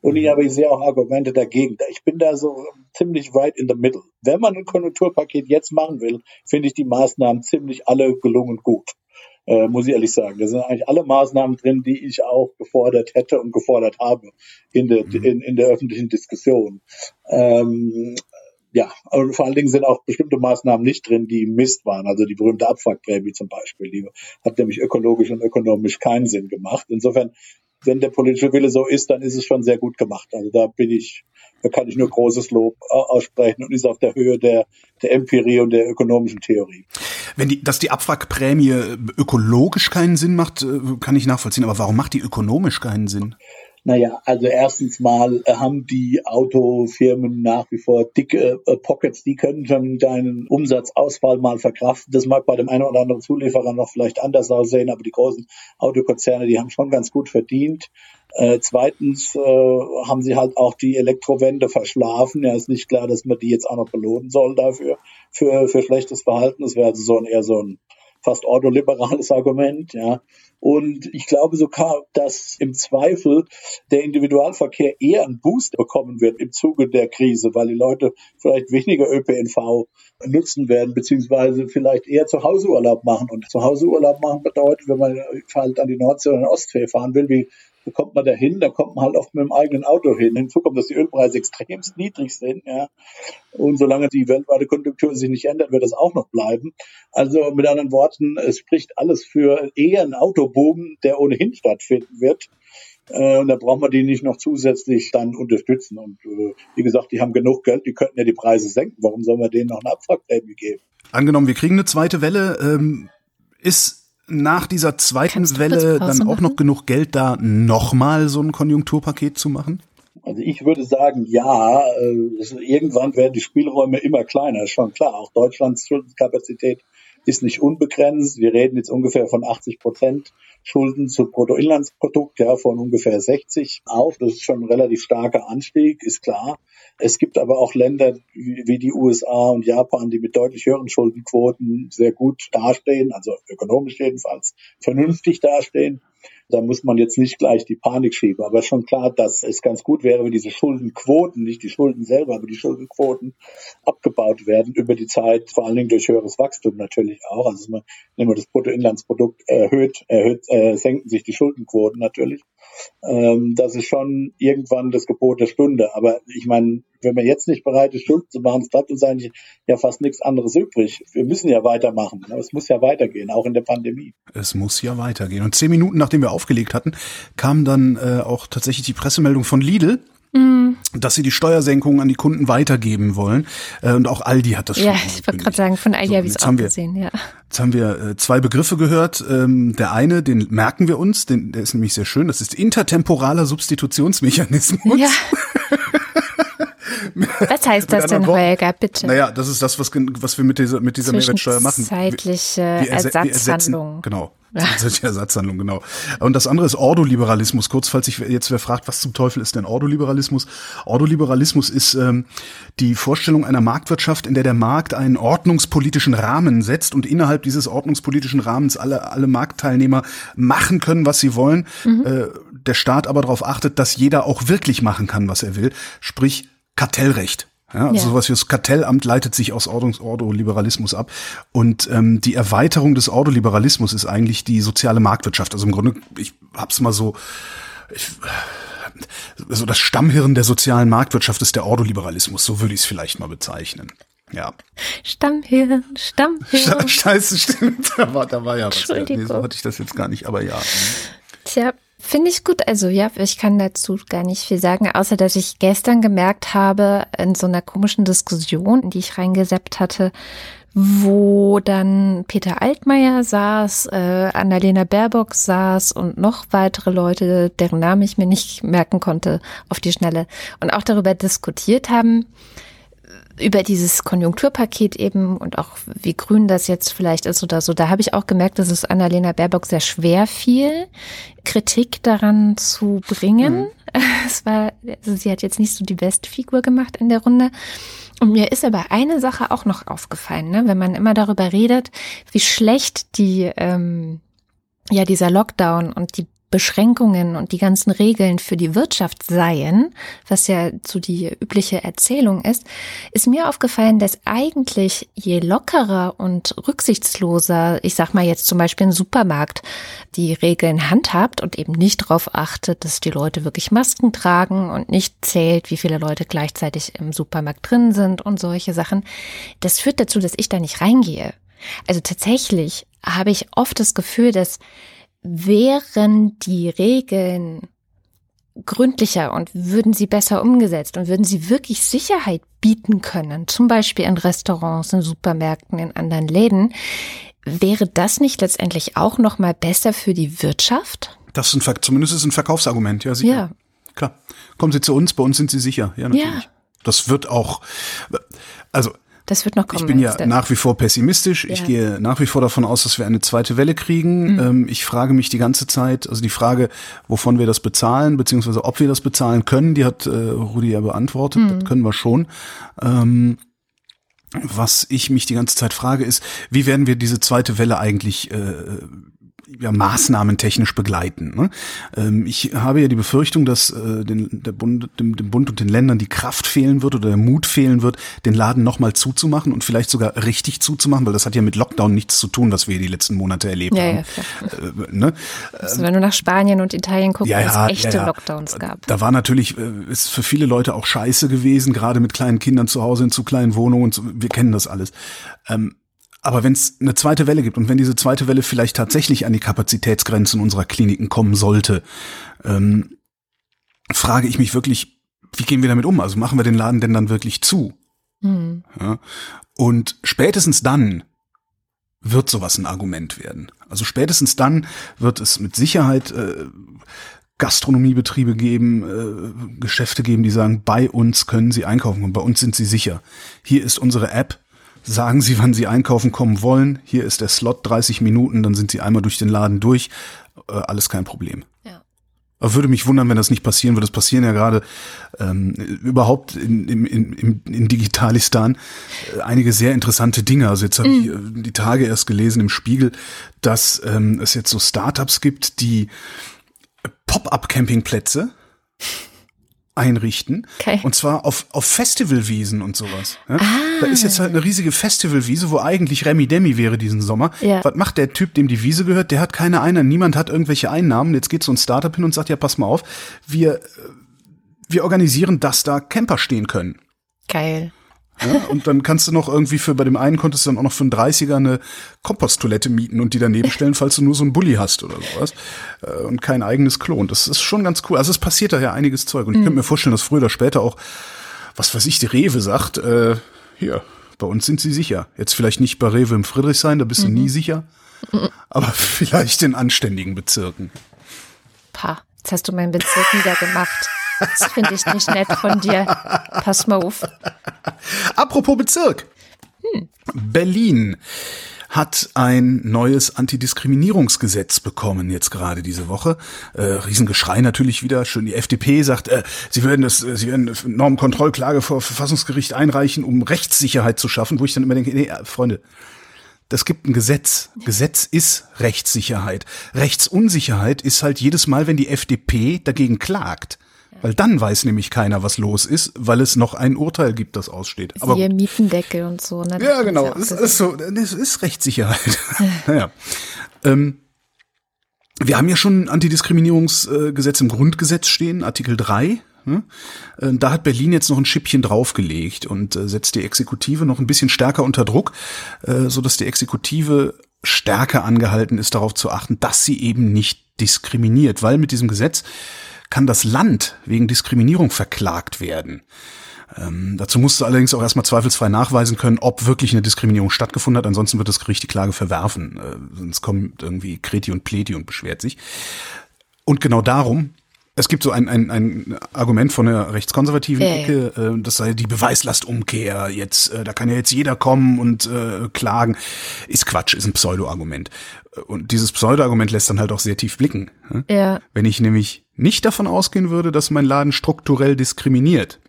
Und ich, mhm. aber ich sehe auch Argumente dagegen. Ich bin da so ziemlich right in the middle. Wenn man ein Konjunkturpaket jetzt machen will, finde ich die Maßnahmen ziemlich alle gelungen gut äh, muss ich ehrlich sagen. Da sind eigentlich alle Maßnahmen drin, die ich auch gefordert hätte und gefordert habe in der, mhm. in, in der öffentlichen Diskussion. Ähm, ja, und vor allen Dingen sind auch bestimmte Maßnahmen nicht drin, die Mist waren. Also die berühmte Abwrackprämie zum Beispiel, die hat nämlich ökologisch und ökonomisch keinen Sinn gemacht. Insofern, wenn der politische Wille so ist, dann ist es schon sehr gut gemacht. Also da bin ich da kann ich nur großes Lob aussprechen und ist auf der Höhe der, der Empirie und der ökonomischen Theorie.
Wenn die, dass die Abwrackprämie ökologisch keinen Sinn macht, äh, kann ich nachvollziehen. Aber warum macht die ökonomisch keinen Sinn?
Naja, also erstens mal äh, haben die Autofirmen nach wie vor dicke äh, Pockets, die können schon deinen Umsatzausfall mal verkraften. Das mag bei dem einen oder anderen Zulieferer noch vielleicht anders aussehen, aber die großen Autokonzerne, die haben schon ganz gut verdient. Äh, zweitens äh, haben sie halt auch die Elektrowende verschlafen. Ja, ist nicht klar, dass man die jetzt auch noch belohnen soll dafür, für, für schlechtes Verhalten. Das wäre also so ein, eher so ein fast ordoliberales Argument, ja. Und ich glaube sogar, dass im Zweifel der Individualverkehr eher einen Boost bekommen wird im Zuge der Krise, weil die Leute vielleicht weniger ÖPNV nutzen werden, beziehungsweise vielleicht eher zu Hause Urlaub machen. Und zu Hause Urlaub machen bedeutet, wenn man halt an die Nordsee oder Ostsee fahren will, wie wo kommt man da hin? Da kommt man halt oft mit dem eigenen Auto hin. Hinzu kommt, dass die Ölpreise extremst niedrig sind. Ja. Und solange die weltweite Konjunktur sich nicht ändert, wird das auch noch bleiben. Also mit anderen Worten, es spricht alles für eher einen Autoboom, der ohnehin stattfinden wird. Äh, und da braucht man die nicht noch zusätzlich dann unterstützen. Und äh, wie gesagt, die haben genug Geld, die könnten ja die Preise senken. Warum soll man denen noch eine Abwrackprämie geben?
Angenommen, wir kriegen eine zweite Welle. Ähm, ist nach dieser zweiten Welle dann auch noch genug Geld da, nochmal so ein Konjunkturpaket zu machen?
Also ich würde sagen, ja, äh, irgendwann werden die Spielräume immer kleiner, ist schon klar. Auch Deutschlands Schuldenkapazität ist nicht unbegrenzt. Wir reden jetzt ungefähr von 80 Prozent Schulden zu Bruttoinlandsprodukt, ja, von ungefähr 60 auf. Das ist schon ein relativ starker Anstieg, ist klar. Es gibt aber auch Länder wie die USA und Japan, die mit deutlich höheren Schuldenquoten sehr gut dastehen, also ökonomisch jedenfalls vernünftig dastehen. Da muss man jetzt nicht gleich die Panik schieben. Aber schon klar, dass es ganz gut wäre, wenn diese Schuldenquoten, nicht die Schulden selber, aber die Schuldenquoten abgebaut werden über die Zeit, vor allen Dingen durch höheres Wachstum natürlich auch. Also wenn man das Bruttoinlandsprodukt erhöht, erhöht äh, senken sich die Schuldenquoten natürlich. Ähm, das ist schon irgendwann das Gebot der Stunde. Aber ich meine, wenn man jetzt nicht bereit ist, Schulden zu machen, bleibt uns eigentlich ja fast nichts anderes übrig. Wir müssen ja weitermachen. Es muss ja weitergehen, auch in der Pandemie.
Es muss ja weitergehen. Und zehn Minuten nachdem wir aufgelegt hatten, kam dann äh, auch tatsächlich die Pressemeldung von Lidl, mm. dass sie die Steuersenkungen an die Kunden weitergeben wollen. Äh, und auch Aldi hat das
schon. Ja, ich wollte gerade sagen, von Aldi so, habe ich es auch gesehen, ja.
Jetzt haben wir äh, zwei Begriffe gehört. Ähm, der eine, den merken wir uns, den, der ist nämlich sehr schön, das ist intertemporaler Substitutionsmechanismus. Ja.
Was heißt das denn, Holger, bitte?
Naja, das ist das, was, was wir mit dieser, mit dieser Mehrwertsteuer machen.
Zeitliche Ersatzhandlung.
Genau. Zusätzliche Ersatzhandlung, genau. Und das andere ist Ordoliberalismus. Kurz, falls sich jetzt wer fragt, was zum Teufel ist denn Ordoliberalismus? Ordoliberalismus ist ähm, die Vorstellung einer Marktwirtschaft, in der der Markt einen ordnungspolitischen Rahmen setzt und innerhalb dieses ordnungspolitischen Rahmens alle, alle Marktteilnehmer machen können, was sie wollen. Mhm. Äh, der Staat aber darauf achtet, dass jeder auch wirklich machen kann, was er will. Sprich, Kartellrecht. Ja, also ja. sowas wie das Kartellamt leitet sich aus Ordoliberalismus ab. Und ähm, die Erweiterung des Ordoliberalismus ist eigentlich die soziale Marktwirtschaft. Also im Grunde, ich hab's mal so, ich, also das Stammhirn der sozialen Marktwirtschaft ist der Ordoliberalismus, so würde ich es vielleicht mal bezeichnen. Ja.
Stammhirn, Stammhirn.
Scheiße, stimmt. Da war, da war ja was. Nee, so hatte ich das jetzt gar nicht, aber ja.
Tja, Finde ich gut. Also ja, ich kann dazu gar nicht viel sagen, außer dass ich gestern gemerkt habe, in so einer komischen Diskussion, die ich reingeseppt hatte, wo dann Peter Altmaier saß, äh, Annalena Baerbock saß und noch weitere Leute, deren Namen ich mir nicht merken konnte auf die Schnelle und auch darüber diskutiert haben, über dieses Konjunkturpaket eben und auch wie grün das jetzt vielleicht ist oder so, da habe ich auch gemerkt, dass es Annalena Baerbock sehr schwer fiel, Kritik daran zu bringen. Mhm. Es war, also sie hat jetzt nicht so die beste Figur gemacht in der Runde. Und mir ist aber eine Sache auch noch aufgefallen, ne? wenn man immer darüber redet, wie schlecht die ähm, ja dieser Lockdown und die Beschränkungen und die ganzen Regeln für die Wirtschaft seien, was ja so die übliche Erzählung ist, ist mir aufgefallen, dass eigentlich je lockerer und rücksichtsloser, ich sag mal jetzt zum Beispiel ein Supermarkt, die Regeln handhabt und eben nicht darauf achtet, dass die Leute wirklich Masken tragen und nicht zählt, wie viele Leute gleichzeitig im Supermarkt drin sind und solche Sachen, das führt dazu, dass ich da nicht reingehe. Also tatsächlich habe ich oft das Gefühl, dass wären die Regeln gründlicher und würden sie besser umgesetzt und würden sie wirklich Sicherheit bieten können, zum Beispiel in Restaurants, in Supermärkten, in anderen Läden, wäre das nicht letztendlich auch noch mal besser für die Wirtschaft?
Das ist ein, zumindest ist ein Verkaufsargument, ja sicher. Ja. klar. Kommen Sie zu uns, bei uns sind Sie sicher. Ja, natürlich.
Ja.
Das wird auch, also
Das wird noch kommen.
ich bin ja nach wie vor pessimistisch. Ich
Ja.
gehe nach wie vor davon aus, dass wir eine zweite Welle kriegen. Ähm, ich frage mich die ganze Zeit, also die Frage, wovon wir das bezahlen, beziehungsweise ob wir das bezahlen können, die hat äh, Rudi ja beantwortet. Das können wir schon. Ähm, was ich mich die ganze Zeit frage, ist, wie werden wir diese zweite Welle eigentlich äh, ja, maßnahmentechnisch begleiten. Ne? Ähm, ich habe ja die Befürchtung, dass äh, den, der Bund, dem, dem Bund und den Ländern die Kraft fehlen wird oder der Mut fehlen wird, den Laden nochmal zuzumachen und vielleicht sogar richtig zuzumachen, weil das hat ja mit Lockdown nichts zu tun, was wir die letzten Monate erlebt
Ja,
haben.
ja, klar.
Äh, ne?
Also wenn du nach Spanien und Italien guckst, wo es echte Lockdowns gab.
Da war natürlich, äh, ist für viele Leute auch scheiße gewesen, gerade mit kleinen Kindern zu Hause in zu kleinen Wohnungen. Und so, wir kennen das alles. Ähm, aber wenn es eine zweite Welle gibt und wenn diese zweite Welle vielleicht tatsächlich an die Kapazitätsgrenzen unserer Kliniken kommen sollte, ähm, frage ich mich wirklich, wie gehen wir damit um? Also machen wir den Laden denn dann wirklich zu?
Hm.
Ja? Und spätestens dann wird sowas ein Argument werden. Also spätestens dann wird es mit Sicherheit äh, Gastronomiebetriebe geben, äh, Geschäfte geben, die sagen, bei uns können Sie einkaufen und bei uns sind Sie sicher. Hier ist unsere App. Sagen Sie, wann Sie einkaufen kommen wollen. Hier ist der Slot 30 Minuten, dann sind Sie einmal durch den Laden durch. Äh, alles kein Problem.
Ja.
Aber würde mich wundern, wenn das nicht passieren würde. Es passieren ja gerade ähm, überhaupt in, in, in, in Digitalistan äh, einige sehr interessante Dinge. Also jetzt habe ich äh, die Tage erst gelesen im Spiegel, dass ähm, es jetzt so Startups gibt, die Pop-up-Campingplätze einrichten.
Okay.
Und zwar auf, auf Festivalwiesen und sowas. Ja? Da ist jetzt halt eine riesige Festivalwiese, wo eigentlich Remi Demi wäre diesen Sommer.
Ja.
Was macht der Typ, dem die Wiese gehört? Der hat keine Einnahmen. Niemand hat irgendwelche Einnahmen. Jetzt geht so ein Startup hin und sagt, ja, pass mal auf, wir, äh, wir organisieren, dass da Camper stehen können.
Geil.
Ja, und dann kannst du noch irgendwie für, bei dem einen konntest du dann auch noch für einen 30er eine Komposttoilette mieten und die daneben stellen, falls du nur so einen Bulli hast oder sowas. Äh, Und kein eigenes Klo. Und das ist schon ganz cool. Also es passiert da ja einiges Zeug. Und ich könnte mir vorstellen, dass früher oder später auch, was weiß ich, die Rewe sagt, äh, hier, bei uns sind sie sicher. Jetzt vielleicht nicht bei Rewe im Friedrichshain, da bist du nie sicher. Aber vielleicht in anständigen Bezirken.
Pah, jetzt hast du meinen Bezirk niedergemacht. Das finde ich nicht nett von dir. Pass mal auf.
Apropos Bezirk. Berlin hat ein neues Antidiskriminierungsgesetz bekommen jetzt gerade diese Woche. Äh, Riesengeschrei natürlich wieder. Schön die FDP sagt, äh, sie werden das, äh, sie werden eine Normkontrollklage vor Verfassungsgericht einreichen, um Rechtssicherheit zu schaffen. Wo ich dann immer denke, nee, äh, Freunde, das gibt ein Gesetz. Gesetz ist Rechtssicherheit. Rechtsunsicherheit ist halt jedes Mal, wenn die FDP dagegen klagt. Weil dann weiß nämlich keiner, was los ist, weil es noch ein Urteil gibt, das aussteht. Aber
Siehe Mietendeckel und so. Ne? Das
ja, genau. Es
so-
ist so, ist Rechtssicherheit. naja. Ähm, wir haben ja schon ein Antidiskriminierungsgesetz im Grundgesetz stehen, Artikel 3. ne? Äh, Da hat Berlin jetzt noch ein Schippchen draufgelegt und äh, setzt die Exekutive noch ein bisschen stärker unter Druck, äh, so dass die Exekutive stärker angehalten ist, darauf zu achten, dass sie eben nicht diskriminiert, weil mit diesem Gesetz kann das Land wegen Diskriminierung verklagt werden. Ähm, dazu musst du allerdings auch erstmal zweifelsfrei nachweisen können, ob wirklich eine Diskriminierung stattgefunden hat. Ansonsten wird das Gericht die Klage verwerfen. Äh, sonst kommt irgendwie Kreti und Pleti und beschwert sich. Und genau darum, es gibt so ein, ein, ein Argument von der rechtskonservativen
ja.
Ecke, äh, das sei die Beweislastumkehr. Jetzt, äh, da kann ja jetzt jeder kommen und äh, klagen. Ist Quatsch, ist ein Pseudo-Argument. Und dieses Pseudo-Argument lässt dann halt auch sehr tief blicken. ne?
Ja,
Wenn ich nämlich nicht davon ausgehen würde, dass mein Laden strukturell diskriminiert,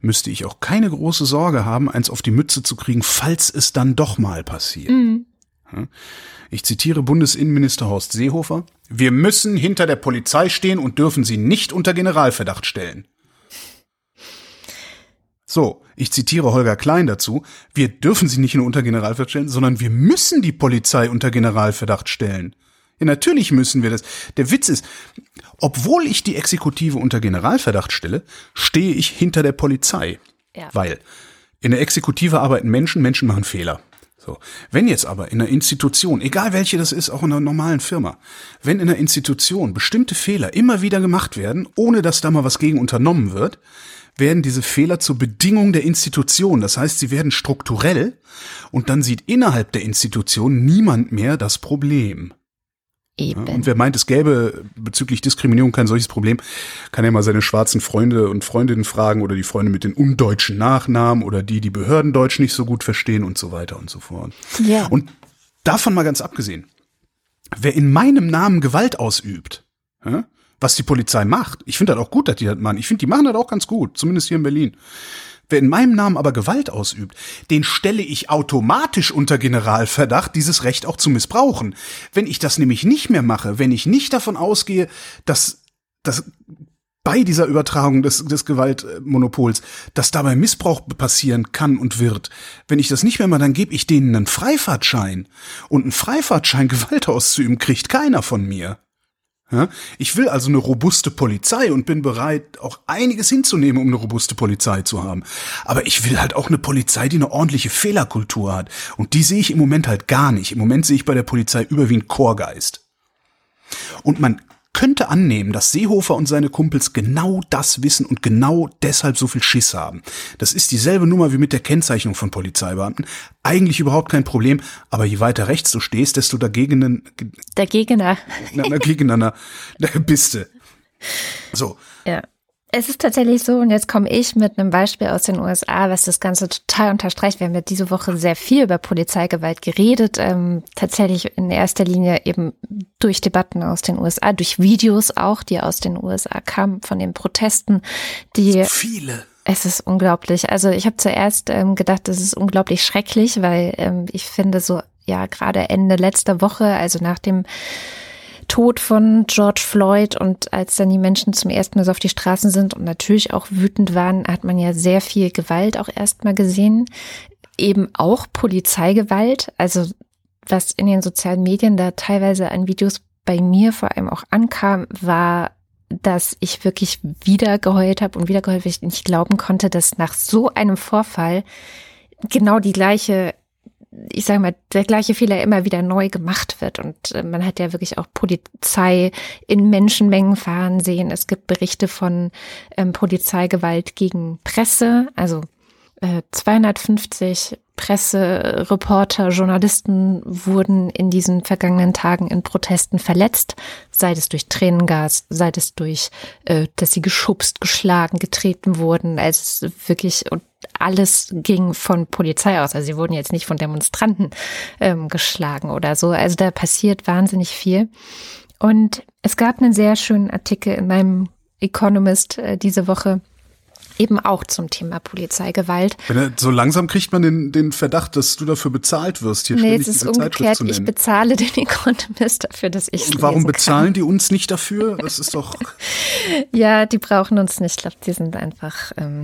müsste ich auch keine große Sorge haben, eins auf die Mütze zu kriegen, falls es dann doch mal passiert. Ja. Ich zitiere Bundesinnenminister Horst Seehofer. Wir müssen hinter der Polizei stehen und dürfen sie nicht unter Generalverdacht stellen. So, ich zitiere Holger Klein dazu. Wir dürfen sie nicht nur unter Generalverdacht stellen, sondern wir müssen die Polizei unter Generalverdacht stellen. Ja, natürlich müssen wir das. Der Witz ist, obwohl ich die Exekutive unter Generalverdacht stelle, stehe ich hinter der Polizei.
Ja.
Weil in der Exekutive arbeiten Menschen, Menschen machen Fehler. So. Wenn jetzt aber in einer Institution, egal welche das ist, auch in einer normalen Firma, wenn in einer Institution bestimmte Fehler immer wieder gemacht werden, ohne dass da mal was gegen unternommen wird, werden diese Fehler zur Bedingung der Institution. Das heißt, sie werden strukturell und dann sieht innerhalb der Institution niemand mehr das Problem.
Eben.
Und wer meint, es gäbe bezüglich Diskriminierung kein solches Problem, kann ja mal seine schwarzen Freunde und Freundinnen fragen oder die Freunde mit den undeutschen Nachnamen oder die, die Behörden Deutsch nicht so gut verstehen und so weiter und so fort.
Ja.
Und davon mal ganz abgesehen, wer in meinem Namen Gewalt ausübt, was die Polizei macht, ich finde das auch gut, dass die das machen. Ich finde, die machen das auch ganz gut, zumindest hier in Berlin. Wer in meinem Namen aber Gewalt ausübt, den stelle ich automatisch unter Generalverdacht, dieses Recht auch zu missbrauchen. Wenn ich das nämlich nicht mehr mache, wenn ich nicht davon ausgehe, dass, dass bei dieser Übertragung des, des Gewaltmonopols, dass dabei Missbrauch passieren kann und wird. Wenn ich das nicht mehr mache, dann gebe ich denen einen Freifahrtschein. Und einen Freifahrtschein, Gewalt auszuüben, kriegt keiner von mir. Ja? Ich will also eine robuste Polizei und bin bereit, auch einiges hinzunehmen, um eine robuste Polizei zu haben. Aber ich will halt auch eine Polizei, die eine ordentliche Fehlerkultur hat. Und die sehe ich im Moment halt gar nicht. Im Moment sehe ich bei der Polizei überwiegend Chorgeist. Und man könnte annehmen, dass Seehofer und seine Kumpels genau das wissen und genau deshalb so viel Schiss haben. Das ist dieselbe Nummer wie mit der Kennzeichnung von Polizeibeamten. Eigentlich überhaupt kein Problem, aber je weiter rechts du stehst, desto dagegen
Dagegener.
na, dagegener bist du. So.
Ja. Es ist tatsächlich so, und jetzt komme ich mit einem Beispiel aus den USA, was das Ganze total unterstreicht. Wir haben ja diese Woche sehr viel über Polizeigewalt geredet, ähm, tatsächlich in erster Linie eben durch Debatten aus den USA, durch Videos auch, die aus den USA kamen von den Protesten, die
viele.
Es ist unglaublich. Also ich habe zuerst ähm, gedacht, es ist unglaublich schrecklich, weil ähm, ich finde so, ja, gerade Ende letzter Woche, also nach dem Tod von George Floyd und als dann die Menschen zum ersten Mal so auf die Straßen sind und natürlich auch wütend waren, hat man ja sehr viel Gewalt auch erstmal gesehen. Eben auch Polizeigewalt. Also was in den sozialen Medien da teilweise an Videos bei mir vor allem auch ankam, war dass ich wirklich wieder geheult habe und wieder geheult, weil ich nicht glauben konnte, dass nach so einem Vorfall genau die gleiche ich sage mal, der gleiche Fehler immer wieder neu gemacht wird. Und äh, man hat ja wirklich auch Polizei in Menschenmengen fahren sehen. Es gibt Berichte von ähm, Polizeigewalt gegen Presse, also äh, 250 Pressereporter, Journalisten wurden in diesen vergangenen Tagen in Protesten verletzt, sei es durch Tränengas, sei es durch, äh, dass sie geschubst, geschlagen, getreten wurden. Also wirklich und alles ging von Polizei aus. Also sie wurden jetzt nicht von Demonstranten ähm, geschlagen oder so. Also da passiert wahnsinnig viel. Und es gab einen sehr schönen Artikel in meinem Economist äh, diese Woche eben auch zum Thema Polizeigewalt.
So langsam kriegt man den, den Verdacht, dass du dafür bezahlt wirst, hier
nee, es ist umgekehrt. Ich bezahle den Economist dafür, dass ich
Und warum bezahlen kann. die uns nicht dafür? Das ist doch.
ja, die brauchen uns nicht. Ich glaube, die sind einfach, ähm,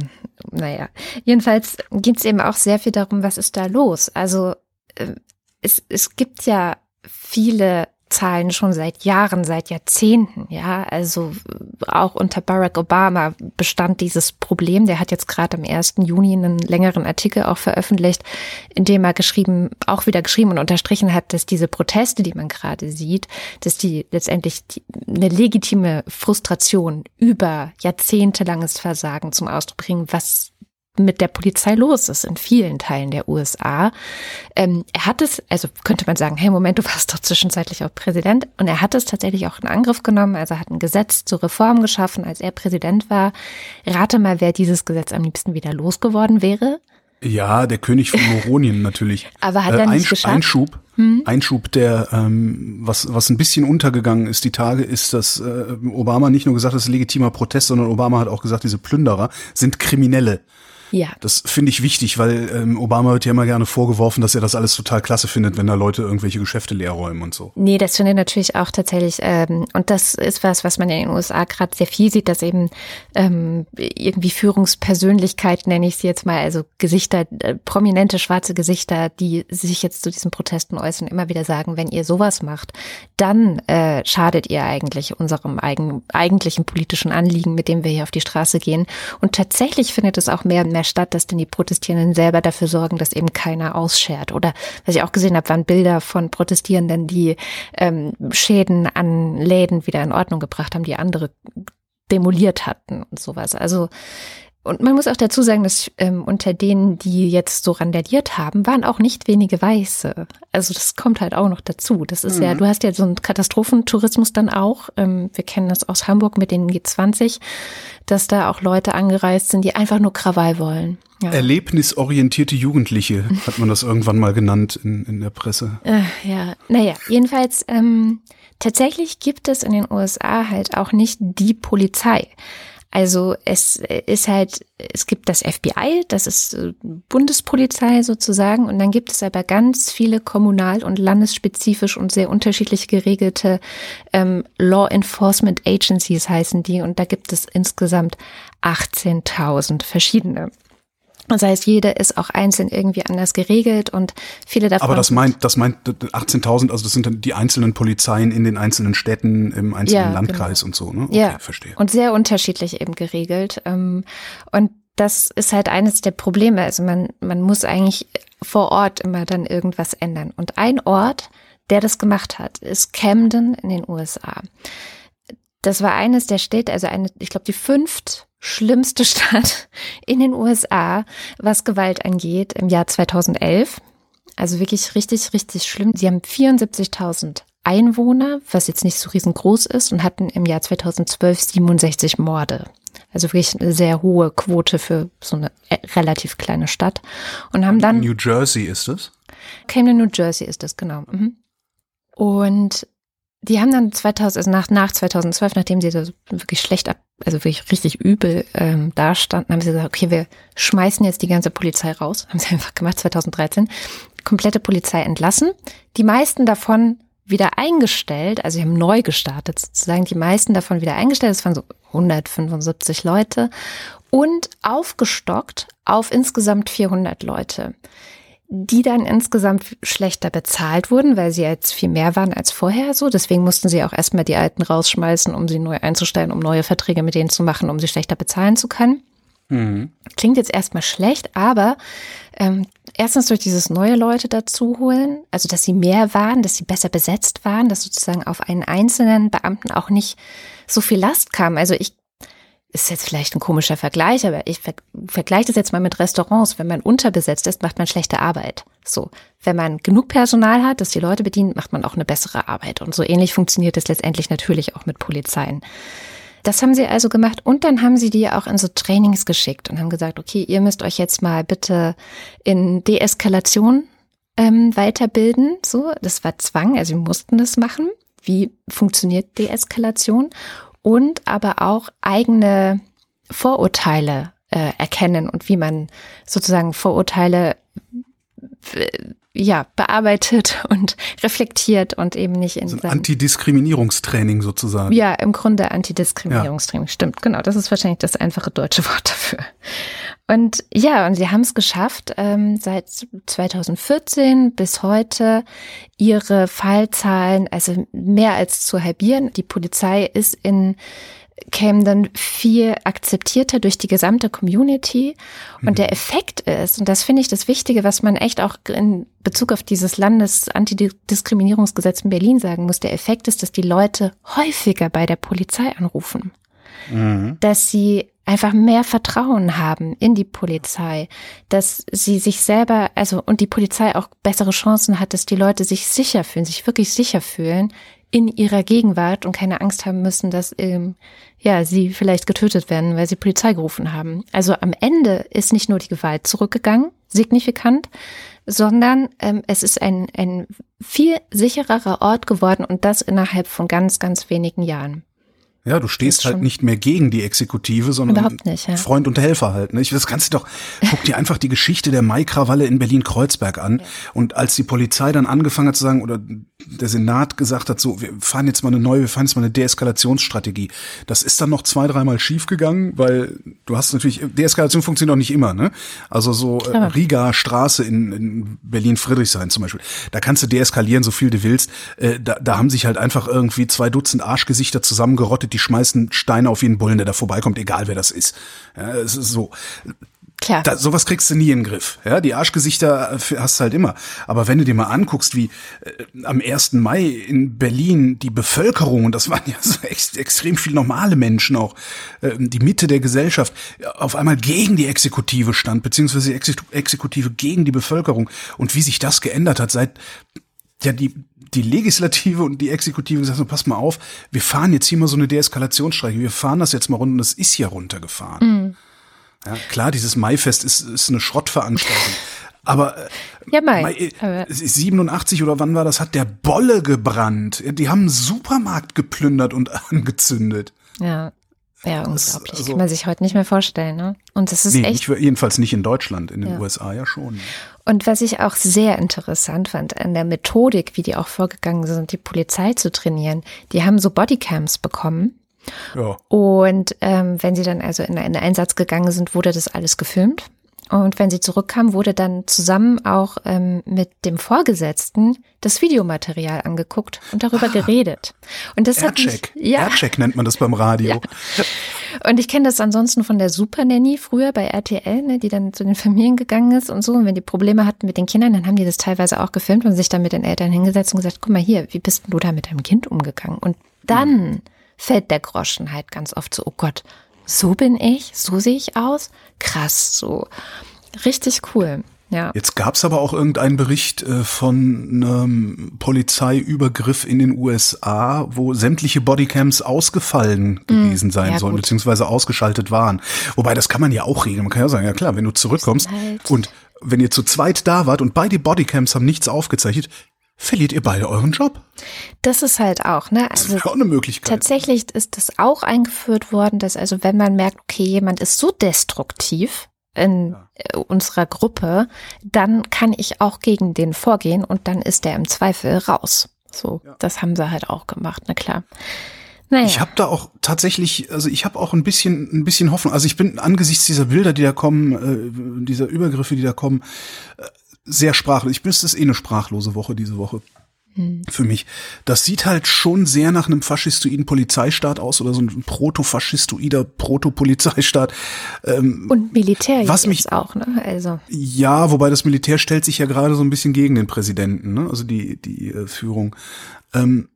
naja. Jedenfalls geht es eben auch sehr viel darum, was ist da los? Also äh, es, es gibt ja viele Zahlen schon seit Jahren, seit Jahrzehnten. Ja, also auch unter Barack Obama bestand dieses Problem. Der hat jetzt gerade am 1. Juni einen längeren Artikel auch veröffentlicht, in dem er geschrieben, auch wieder geschrieben und unterstrichen hat, dass diese Proteste, die man gerade sieht, dass die letztendlich die, eine legitime Frustration über jahrzehntelanges Versagen zum Ausdruck bringen, was mit der Polizei los ist in vielen Teilen der USA. Ähm, er hat es, also könnte man sagen, hey Moment, du warst doch zwischenzeitlich auch Präsident. Und er hat es tatsächlich auch in Angriff genommen. Also er hat ein Gesetz zur Reform geschaffen, als er Präsident war. Rate mal, wer dieses Gesetz am liebsten wieder losgeworden wäre.
Ja, der König von Moronien natürlich.
Aber hat er äh, nicht geschafft?
Einschub, hm? Einschub, der ähm, was was ein bisschen untergegangen ist die Tage, ist, dass äh, Obama nicht nur gesagt hat, es ist legitimer Protest, sondern Obama hat auch gesagt, diese Plünderer sind Kriminelle.
Ja.
Das finde ich wichtig, weil ähm, Obama wird ja immer gerne vorgeworfen, dass er das alles total klasse findet, wenn da Leute irgendwelche Geschäfte leer räumen und so.
Nee, das finde ich natürlich auch tatsächlich. Ähm, und das ist was, was man in den USA gerade sehr viel sieht, dass eben ähm, irgendwie Führungspersönlichkeiten, nenne ich sie jetzt mal, also Gesichter, äh, prominente schwarze Gesichter, die sich jetzt zu diesen Protesten äußern, immer wieder sagen, wenn ihr sowas macht, dann äh, schadet ihr eigentlich unserem eigen, eigentlichen politischen Anliegen, mit dem wir hier auf die Straße gehen. Und tatsächlich findet es auch mehr und mehr mehr statt, dass denn die Protestierenden selber dafür sorgen, dass eben keiner ausschert. Oder was ich auch gesehen habe, waren Bilder von Protestierenden, die ähm, Schäden an Läden wieder in Ordnung gebracht haben, die andere demoliert hatten und sowas. Also Und man muss auch dazu sagen, dass ähm, unter denen, die jetzt so randaliert haben, waren auch nicht wenige Weiße. Also das kommt halt auch noch dazu. Das ist mhm. ja, du hast ja so einen Katastrophentourismus dann auch. Ähm, wir kennen das aus Hamburg mit den G20, dass da auch Leute angereist sind, die einfach nur Krawall wollen.
Ja. Erlebnisorientierte Jugendliche hat man das irgendwann mal genannt in, in der Presse.
Äh, ja, naja, jedenfalls ähm, tatsächlich gibt es in den USA halt auch nicht die Polizei. Also es ist halt, es gibt das FBI, das ist äh, Bundespolizei sozusagen, und dann gibt es aber ganz viele kommunal- und landesspezifisch und sehr unterschiedlich geregelte ähm, Law Enforcement Agencies heißen die, und da gibt es insgesamt 18.000 verschiedene. Das heißt, jede ist auch einzeln irgendwie anders geregelt und viele davon.
Aber das meint, das meint 18.000, also das sind dann die einzelnen Polizeien in den einzelnen Städten, im einzelnen ja, Landkreis genau. und so, ne?
Okay, ja, verstehe. Und sehr unterschiedlich eben geregelt. Ähm, und das ist halt eines der Probleme. Also man, man muss eigentlich vor Ort immer dann irgendwas ändern. Und ein Ort, der das gemacht hat, ist Camden in den USA. Das war eines der Städte, also eine, ich glaube, die fünft schlimmste Stadt in den USA, was Gewalt angeht, im Jahr 2011. Also wirklich richtig, richtig schlimm. Sie haben 74.000 Einwohner, was jetzt nicht so riesengroß ist, und hatten im Jahr 2012 67 Morde. Also wirklich eine sehr hohe Quote für so eine äh, relativ kleine Stadt. Und haben dann.
New Jersey ist es?
Camden, New Jersey ist das, genau. Mhm. Und die haben dann 2000, also nach, nach 2012, nachdem sie so wirklich schlecht ab, also wirklich richtig übel ähm, dastanden, haben sie gesagt, okay, wir schmeißen jetzt die ganze Polizei raus. Haben sie einfach gemacht, 2013. Komplette Polizei entlassen. Die meisten davon wieder eingestellt, also sie haben neu gestartet sozusagen, die meisten davon wieder eingestellt, das waren so 175 Leute und aufgestockt auf insgesamt 400 Leute die dann insgesamt schlechter bezahlt wurden, weil sie jetzt viel mehr waren als vorher so. Deswegen mussten sie auch erstmal die alten rausschmeißen, um sie neu einzustellen, um neue Verträge mit denen zu machen, um sie schlechter bezahlen zu können. Mhm. Klingt jetzt erstmal schlecht, aber ähm, erstens durch dieses neue Leute dazu holen, also dass sie mehr waren, dass sie besser besetzt waren, dass sozusagen auf einen einzelnen Beamten auch nicht so viel Last kam. Also ich ist jetzt vielleicht ein komischer Vergleich, aber ich ver vergleiche das jetzt mal mit Restaurants. Wenn man unterbesetzt ist, macht man schlechte Arbeit. So, wenn man genug Personal hat, das die Leute bedient, macht man auch eine bessere Arbeit. Und so ähnlich funktioniert es letztendlich natürlich auch mit Polizeien. Das haben sie also gemacht und dann haben sie die auch in so Trainings geschickt und haben gesagt, okay, ihr müsst euch jetzt mal bitte in Deeskalation ähm, weiterbilden. So, das war Zwang, also sie mussten das machen. Wie funktioniert Deeskalation? Und aber auch eigene Vorurteile äh, erkennen und wie man sozusagen Vorurteile äh, ja, bearbeitet und reflektiert und eben nicht in
so Antidiskriminierungstraining sozusagen.
Ja, im Grunde Antidiskriminierungstraining, ja. stimmt, genau. Das ist wahrscheinlich das einfache deutsche Wort dafür. Und ja, und sie haben es geschafft, ähm, seit 2014 bis heute ihre Fallzahlen, also mehr als zu halbieren. Die Polizei ist in kämen dann viel akzeptierter durch die gesamte Community. Und mhm. der Effekt ist, und das finde ich das Wichtige, was man echt auch in Bezug auf dieses Landesantidiskriminierungsgesetz in Berlin sagen muss, der Effekt ist, dass die Leute häufiger bei der Polizei anrufen. Mhm. Dass sie einfach mehr Vertrauen haben in die Polizei, dass sie sich selber, also und die Polizei auch bessere Chancen hat, dass die Leute sich sicher fühlen, sich wirklich sicher fühlen in ihrer Gegenwart und keine Angst haben müssen, dass ähm, ja sie vielleicht getötet werden, weil sie Polizei gerufen haben. Also am Ende ist nicht nur die Gewalt zurückgegangen, signifikant, sondern ähm, es ist ein, ein viel sichererer Ort geworden und das innerhalb von ganz, ganz wenigen Jahren.
Ja, du stehst halt nicht mehr gegen die Exekutive, sondern nicht, ja. Freund und Helfer halt. Ne? Ich, das kannst du doch, guck dir einfach die Geschichte der Maikrawalle in Berlin-Kreuzberg an. Ja. Und als die Polizei dann angefangen hat zu sagen, oder der Senat gesagt hat, so, wir fahren jetzt mal eine neue, wir fahren jetzt mal eine Deeskalationsstrategie. Das ist dann noch zwei, dreimal schiefgegangen, weil du hast natürlich, Deeskalation funktioniert auch nicht immer, ne? Also so äh, Riga Straße in, in Berlin-Friedrichshain zum Beispiel. Da kannst du deeskalieren, so viel du willst. Äh, da, da haben sich halt einfach irgendwie zwei Dutzend Arschgesichter zusammengerottet, die schmeißen Steine auf jeden Bullen, der da vorbeikommt, egal wer das ist. Ja, es ist so.
Klar.
Da, sowas kriegst du nie in den Griff. Ja, die Arschgesichter äh, hast du halt immer. Aber wenn du dir mal anguckst, wie äh, am 1. Mai in Berlin die Bevölkerung, und das waren ja so ex extrem viel normale Menschen auch, äh, die Mitte der Gesellschaft, auf einmal gegen die Exekutive stand, beziehungsweise die Exekutive gegen die Bevölkerung. Und wie sich das geändert hat, seit ja die die Legislative und die Exekutive gesagt, so, pass mal auf, wir fahren jetzt hier mal so eine Deeskalationsstrecke, wir fahren das jetzt mal runter und es ist ja runtergefahren. Mhm. Ja, klar, dieses Maifest ist, ist eine Schrottveranstaltung. Aber, äh,
ja, Mai, Mai
aber 87 oder wann war das, hat der Bolle gebrannt. Die haben einen Supermarkt geplündert und angezündet.
Ja. Ja, unglaublich. Also, Kann man sich heute nicht mehr vorstellen, ne? Und das ist nee, echt.
Nicht, jedenfalls nicht in Deutschland, in den ja. USA ja schon.
Und was ich auch sehr interessant fand an der Methodik, wie die auch vorgegangen sind, die Polizei zu trainieren, die haben so Bodycams bekommen. Ja. Und ähm, wenn sie dann also in einen Einsatz gegangen sind, wurde das alles gefilmt. Und wenn sie zurückkam, wurde dann zusammen auch ähm, mit dem Vorgesetzten das Videomaterial angeguckt und darüber ah, geredet. Und das
Aircheck. hat mich, ja, Aircheck nennt man das beim Radio. Ja.
Und ich kenne das ansonsten von der Super Nanny früher bei RTL, ne, die dann zu den Familien gegangen ist und so. Und wenn die Probleme hatten mit den Kindern, dann haben die das teilweise auch gefilmt und sich dann mit den Eltern hingesetzt und gesagt, guck mal hier, wie bist du da mit deinem Kind umgegangen? Und dann hm. fällt der Groschen halt ganz oft so, oh Gott, so bin ich, so sehe ich aus. Krass, so. Richtig cool. Ja.
Jetzt gab es aber auch irgendeinen Bericht äh, von einem Polizeiübergriff in den USA, wo sämtliche Bodycams ausgefallen gewesen mm, sein ja, sollen, gut. beziehungsweise ausgeschaltet waren. Wobei, das kann man ja auch regeln. Man kann ja sagen, ja klar, wenn du zurückkommst halt und wenn ihr zu zweit da wart und beide Bodycams haben nichts aufgezeichnet, verliert ihr beide euren Job.
Das ist halt auch, ne?
Also das ist auch eine Möglichkeit.
Tatsächlich ist das auch eingeführt worden, dass also wenn man merkt, okay, jemand ist so destruktiv in ja. Äh, unserer Gruppe, dann kann ich auch gegen den vorgehen und dann ist der im Zweifel raus. So, ja. das haben sie halt auch gemacht, na klar.
Naja. Ich habe da auch tatsächlich, also ich habe auch ein bisschen, ein bisschen Hoffnung. Also ich bin angesichts dieser Bilder, die da kommen, äh, dieser Übergriffe, die da kommen, äh, sehr sprachlos. Ich wüsste, es ist eh eine sprachlose Woche diese Woche. Hm. Für mich. Das sieht halt schon sehr nach einem faschistoiden Polizeistaat aus oder so ein protofaschistoider Protopolizeistaat.
Ähm, Und Militär was mich auch, ne? Also.
Ja, wobei das Militär stellt sich ja gerade so ein bisschen gegen den Präsidenten, ne? Also die, die äh, Führung. Ähm,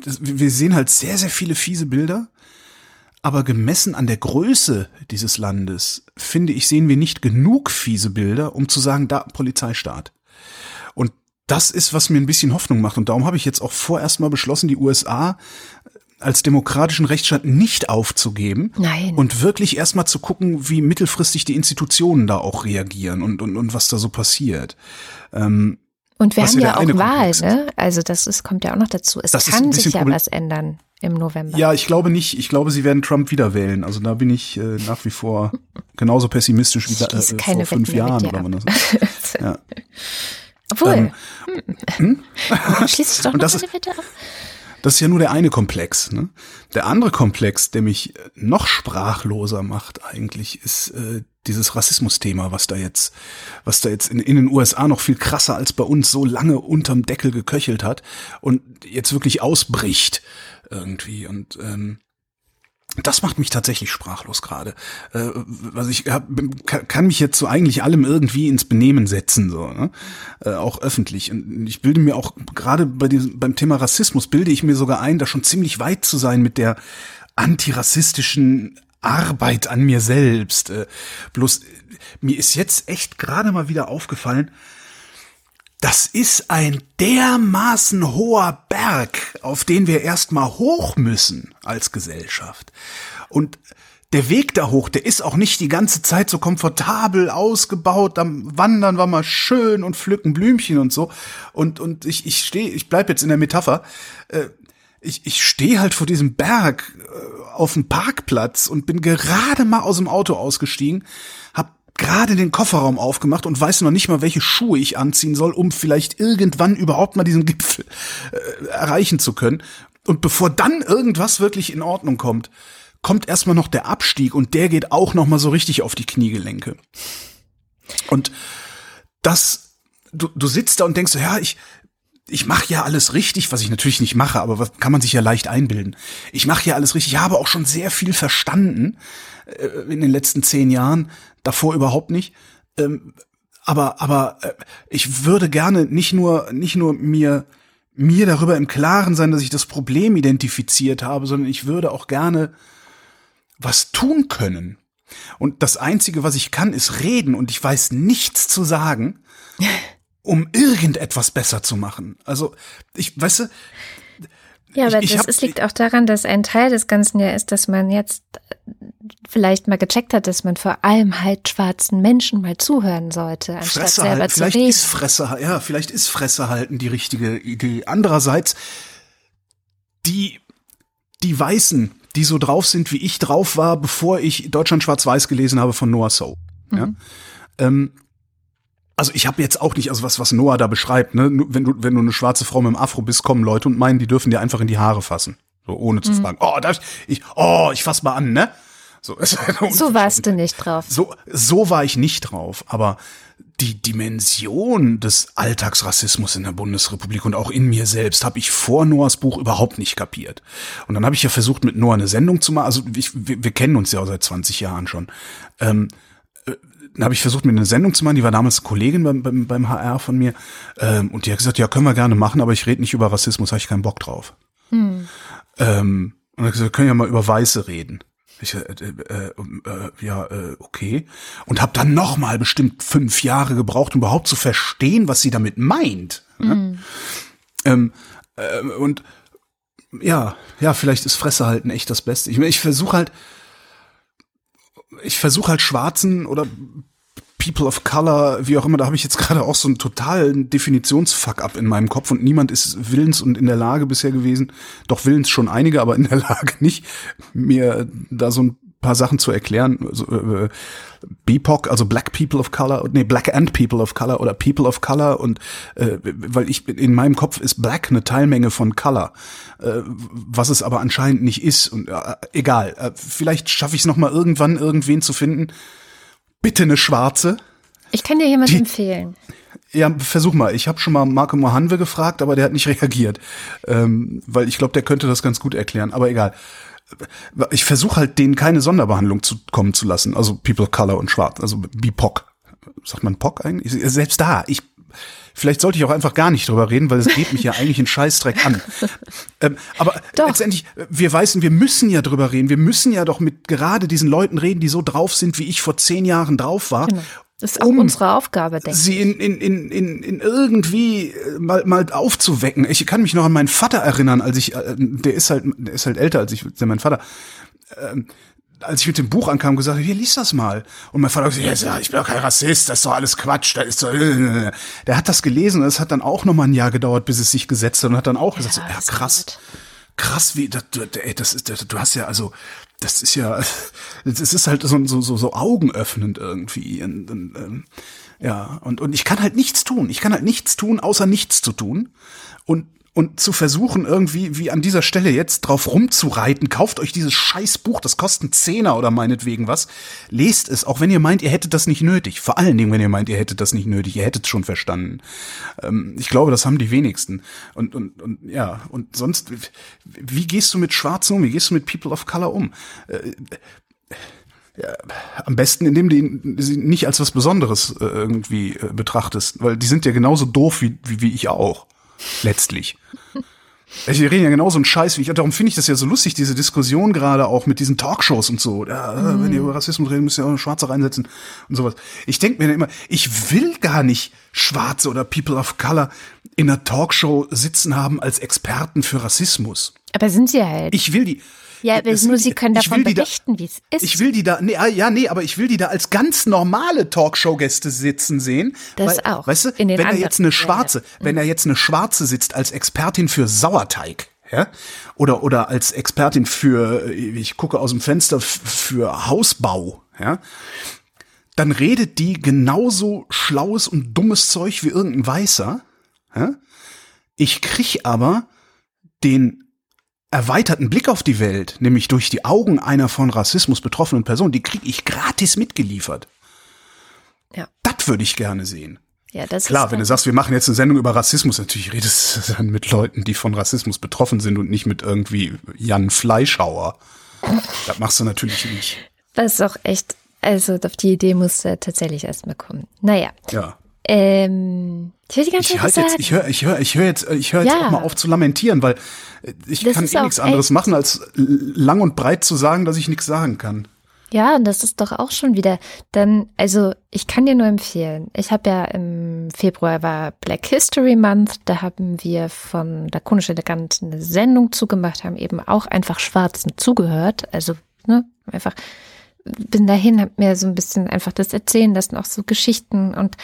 das, wir sehen halt sehr, sehr viele fiese Bilder. Aber gemessen an der Größe dieses Landes, finde ich, sehen wir nicht genug fiese Bilder, um zu sagen, da Polizeistaat. Und das ist, was mir ein bisschen Hoffnung macht. Und darum habe ich jetzt auch vorerst mal beschlossen, die USA als demokratischen Rechtsstaat nicht aufzugeben
Nein.
und wirklich erstmal zu gucken, wie mittelfristig die Institutionen da auch reagieren und, und, und was da so passiert. Ähm,
und wir haben ja auch Wahl, ne? Also das ist, kommt ja auch noch dazu. Es das kann sich ja Problem was ändern im November.
Ja, ich glaube nicht. Ich glaube, sie werden Trump wieder wählen. Also da bin ich äh, nach wie vor genauso pessimistisch wie da, äh, vor fünf Jahren. Oder man das ja.
Obwohl. Ähm, hm? Schließt doch noch
das ist, bitte ab. Das ist ja nur der eine Komplex. Ne? Der andere Komplex, der mich noch sprachloser macht eigentlich, ist äh, dieses Rassismus-Thema, was da jetzt, was da jetzt in, in, den USA noch viel krasser als bei uns so lange unterm Deckel geköchelt hat und jetzt wirklich ausbricht irgendwie. Und ähm, das macht mich tatsächlich sprachlos gerade. Äh, also ich hab, kann mich jetzt so eigentlich allem irgendwie ins Benehmen setzen, so, ne? äh, auch öffentlich. Und ich bilde mir auch gerade bei diesem, beim Thema Rassismus bilde ich mir sogar ein, da schon ziemlich weit zu sein mit der antirassistischen Arbeit an mir selbst. Äh, bloß mir ist jetzt echt gerade mal wieder aufgefallen, das ist ein dermaßen hoher Berg, auf den wir erstmal hoch müssen als Gesellschaft. Und der Weg da hoch, der ist auch nicht die ganze Zeit so komfortabel ausgebaut. Am Wandern war mal schön und pflücken Blümchen und so. Und, und ich, ich stehe, ich bleib jetzt in der Metapher. Ich, ich stehe halt vor diesem Berg äh, auf dem Parkplatz und bin gerade mal aus dem Auto ausgestiegen, hab gerade den Kofferraum aufgemacht und weiß noch nicht mal, welche Schuhe ich anziehen soll, um vielleicht irgendwann überhaupt mal diesen Gipfel äh, erreichen zu können. Und bevor dann irgendwas wirklich in Ordnung kommt, kommt erstmal noch der Abstieg und der geht auch noch mal so richtig auf die Kniegelenke. Und das, du, du sitzt da und denkst so, ja, ich, ich mache ja alles richtig, was ich natürlich nicht mache, aber was kann man sich ja leicht einbilden. Ich mache ja alles richtig. Ich habe auch schon sehr viel verstanden äh, in den letzten zehn Jahren, davor überhaupt nicht. Ähm, aber aber äh, ich würde gerne nicht nur nicht nur mir mir darüber im Klaren sein, dass ich das Problem identifiziert habe, sondern ich würde auch gerne was tun können. Und das Einzige, was ich kann, ist reden und ich weiß nichts zu sagen, um irgendetwas besser zu machen. Also, ich, weißt du,
ja, aber ich, ich das hab, liegt auch daran, dass ein Teil des Ganzen ja ist, dass man jetzt vielleicht mal gecheckt hat, dass man vor allem halt schwarzen Menschen mal zuhören sollte, anstatt
Fresse
selber
halten.
zu
vielleicht
reden.
Ist Fresse, ja, vielleicht ist Fresse halten die richtige Idee. Andererseits, die, die Weißen, die so drauf sind, wie ich drauf war, bevor ich Deutschland schwarz-weiß gelesen habe von Noah So. Mhm. Ja? Ähm, also ich habe jetzt auch nicht, also was, was Noah da beschreibt, ne, wenn du, wenn du eine schwarze Frau mit dem Afro bist, kommen Leute und meinen, die dürfen dir einfach in die Haare fassen. So, ohne zu mhm. fragen, oh, darf ich, ich, oh, ich fass mal an, ne?
So, so warst du nicht drauf.
So, so war ich nicht drauf, aber die Dimension des Alltagsrassismus in der Bundesrepublik und auch in mir selbst habe ich vor Noahs Buch überhaupt nicht kapiert. Und dann habe ich ja versucht, mit Noah eine Sendung zu machen. Also ich, wir, wir kennen uns ja seit 20 Jahren schon. Ähm, habe ich versucht, mir eine Sendung zu machen. Die war damals Kollegin beim, beim, beim HR von mir. Ähm, und die hat gesagt, ja, können wir gerne machen, aber ich rede nicht über Rassismus, habe ich keinen Bock drauf. Hm. Ähm, und dann gesagt, wir können ja mal über Weiße reden. Ich, äh, äh, äh, ja, äh, okay. Und habe dann noch mal bestimmt fünf Jahre gebraucht, um überhaupt zu verstehen, was sie damit meint. Mhm. Ähm, äh, und ja, ja, vielleicht ist Fresse halten echt das Beste. Ich, ich versuche halt, ich versuche halt Schwarzen oder People of Color, wie auch immer, da habe ich jetzt gerade auch so einen totalen Definitionsfuck-up in meinem Kopf und niemand ist willens und in der Lage bisher gewesen, doch willens schon einige, aber in der Lage nicht, mir da so ein paar Sachen zu erklären. Also, äh, BIPOC, also Black People of Color, nee, Black and People of Color oder People of Color und äh, weil ich in meinem Kopf ist Black eine Teilmenge von Color, äh, was es aber anscheinend nicht ist und äh, egal. Äh, vielleicht schaffe ich es noch mal irgendwann irgendwen zu finden. Bitte eine schwarze.
Ich kann dir jemanden empfehlen.
Ja, versuch mal. Ich habe schon mal Marco Mohanwe gefragt, aber der hat nicht reagiert, ähm, weil ich glaube, der könnte das ganz gut erklären. Aber egal ich versuche halt denen keine Sonderbehandlung zu kommen zu lassen. Also People of Color und Schwarz, also BIPOC. Sagt man POC eigentlich? Selbst da, ich Vielleicht sollte ich auch einfach gar nicht drüber reden, weil es geht mich ja eigentlich einen Scheißdreck an. Ähm, aber doch. letztendlich, wir weißen, wir müssen ja drüber reden. Wir müssen ja doch mit gerade diesen Leuten reden, die so drauf sind, wie ich vor zehn Jahren drauf war. Genau.
Das ist auch um unsere Aufgabe, denke
ich. Sie in, in, in, in, in irgendwie äh, mal, mal aufzuwecken. Ich kann mich noch an meinen Vater erinnern, als ich, äh, der ist halt, der ist halt älter als ich, der mein Vater. Ähm, als ich mit dem Buch ankam, gesagt, hier lies das mal. Und mein Vater hat gesagt, ja, ich bin doch kein Rassist, das ist doch alles Quatsch, das ist so. Der hat das gelesen und es hat dann auch noch mal ein Jahr gedauert, bis es sich gesetzt hat und hat dann auch gesagt, ja, so, ja krass, krass, wie, das, ey, das ist, du hast ja also, das ist ja, es ist halt so, so, so, so augenöffnend irgendwie. Und, und, ähm, ja, und, und ich kann halt nichts tun. Ich kann halt nichts tun, außer nichts zu tun. Und und zu versuchen, irgendwie wie an dieser Stelle jetzt drauf rumzureiten, kauft euch dieses scheiß Buch, das kostet einen Zehner oder meinetwegen was, lest es, auch wenn ihr meint, ihr hättet das nicht nötig. Vor allen Dingen, wenn ihr meint, ihr hättet das nicht nötig, ihr hättet es schon verstanden. Ähm, ich glaube, das haben die wenigsten. Und, und, und ja, und sonst, wie gehst du mit Schwarzen um? Wie gehst du mit People of Color um? Äh, ja, am besten, indem du sie nicht als was Besonderes äh, irgendwie äh, betrachtest, weil die sind ja genauso doof wie, wie, wie ich auch. Letztlich. Ich rede ja genauso einen Scheiß wie ich. Darum finde ich das ja so lustig, diese Diskussion gerade auch mit diesen Talkshows und so. Ja, mhm. Wenn ihr über Rassismus redet, müsst ihr auch Schwarze reinsetzen und sowas. Ich denke mir immer, ich will gar nicht Schwarze oder People of Color in einer Talkshow sitzen haben als Experten für Rassismus.
Aber sind sie halt.
Ich will die.
Ja, aber nur sie können davon berichten, wie es ist.
Ich will die da, nee, ah, ja, nee, aber ich will die da als ganz normale Talkshow-Gäste sitzen sehen.
Das weil, auch.
Weißt du, wenn er jetzt eine Schwarze, ja. wenn er jetzt eine Schwarze sitzt als Expertin für Sauerteig, ja, oder, oder als Expertin für, ich gucke aus dem Fenster, für Hausbau, ja, dann redet die genauso schlaues und dummes Zeug wie irgendein Weißer, ja. Ich krieg aber den erweiterten Blick auf die Welt, nämlich durch die Augen einer von Rassismus betroffenen Person, die kriege ich gratis mitgeliefert. Ja. Das würde ich gerne sehen.
Ja, das
Klar, wenn du sagst, wir machen jetzt eine Sendung über Rassismus, natürlich redest du dann mit Leuten, die von Rassismus betroffen sind und nicht mit irgendwie Jan Fleischhauer. das machst du natürlich nicht.
Das ist auch echt, also auf die Idee muss er tatsächlich erstmal kommen. Naja.
Ja.
Ähm, ich will die ganze
Ich,
Zeit
halt jetzt, ich höre ich hör, ich hör jetzt, ich hör jetzt
Ja.
auch mal auf zu lamentieren, weil äh, ich
Das
kann eh nichts anderes
echt-
machen, als lang und breit zu sagen, dass ich nichts sagen kann.
Ja, und das ist doch auch schon wieder dann, also ich kann dir nur empfehlen. Ich habe ja im Februar war Black History Month, da haben wir von Lakonisch Elegant eine Sendung zugemacht, haben eben auch einfach Schwarzen zugehört. Also, ne, einfach bin dahin, hab mir so ein bisschen einfach das erzählen lassen, auch so Geschichten und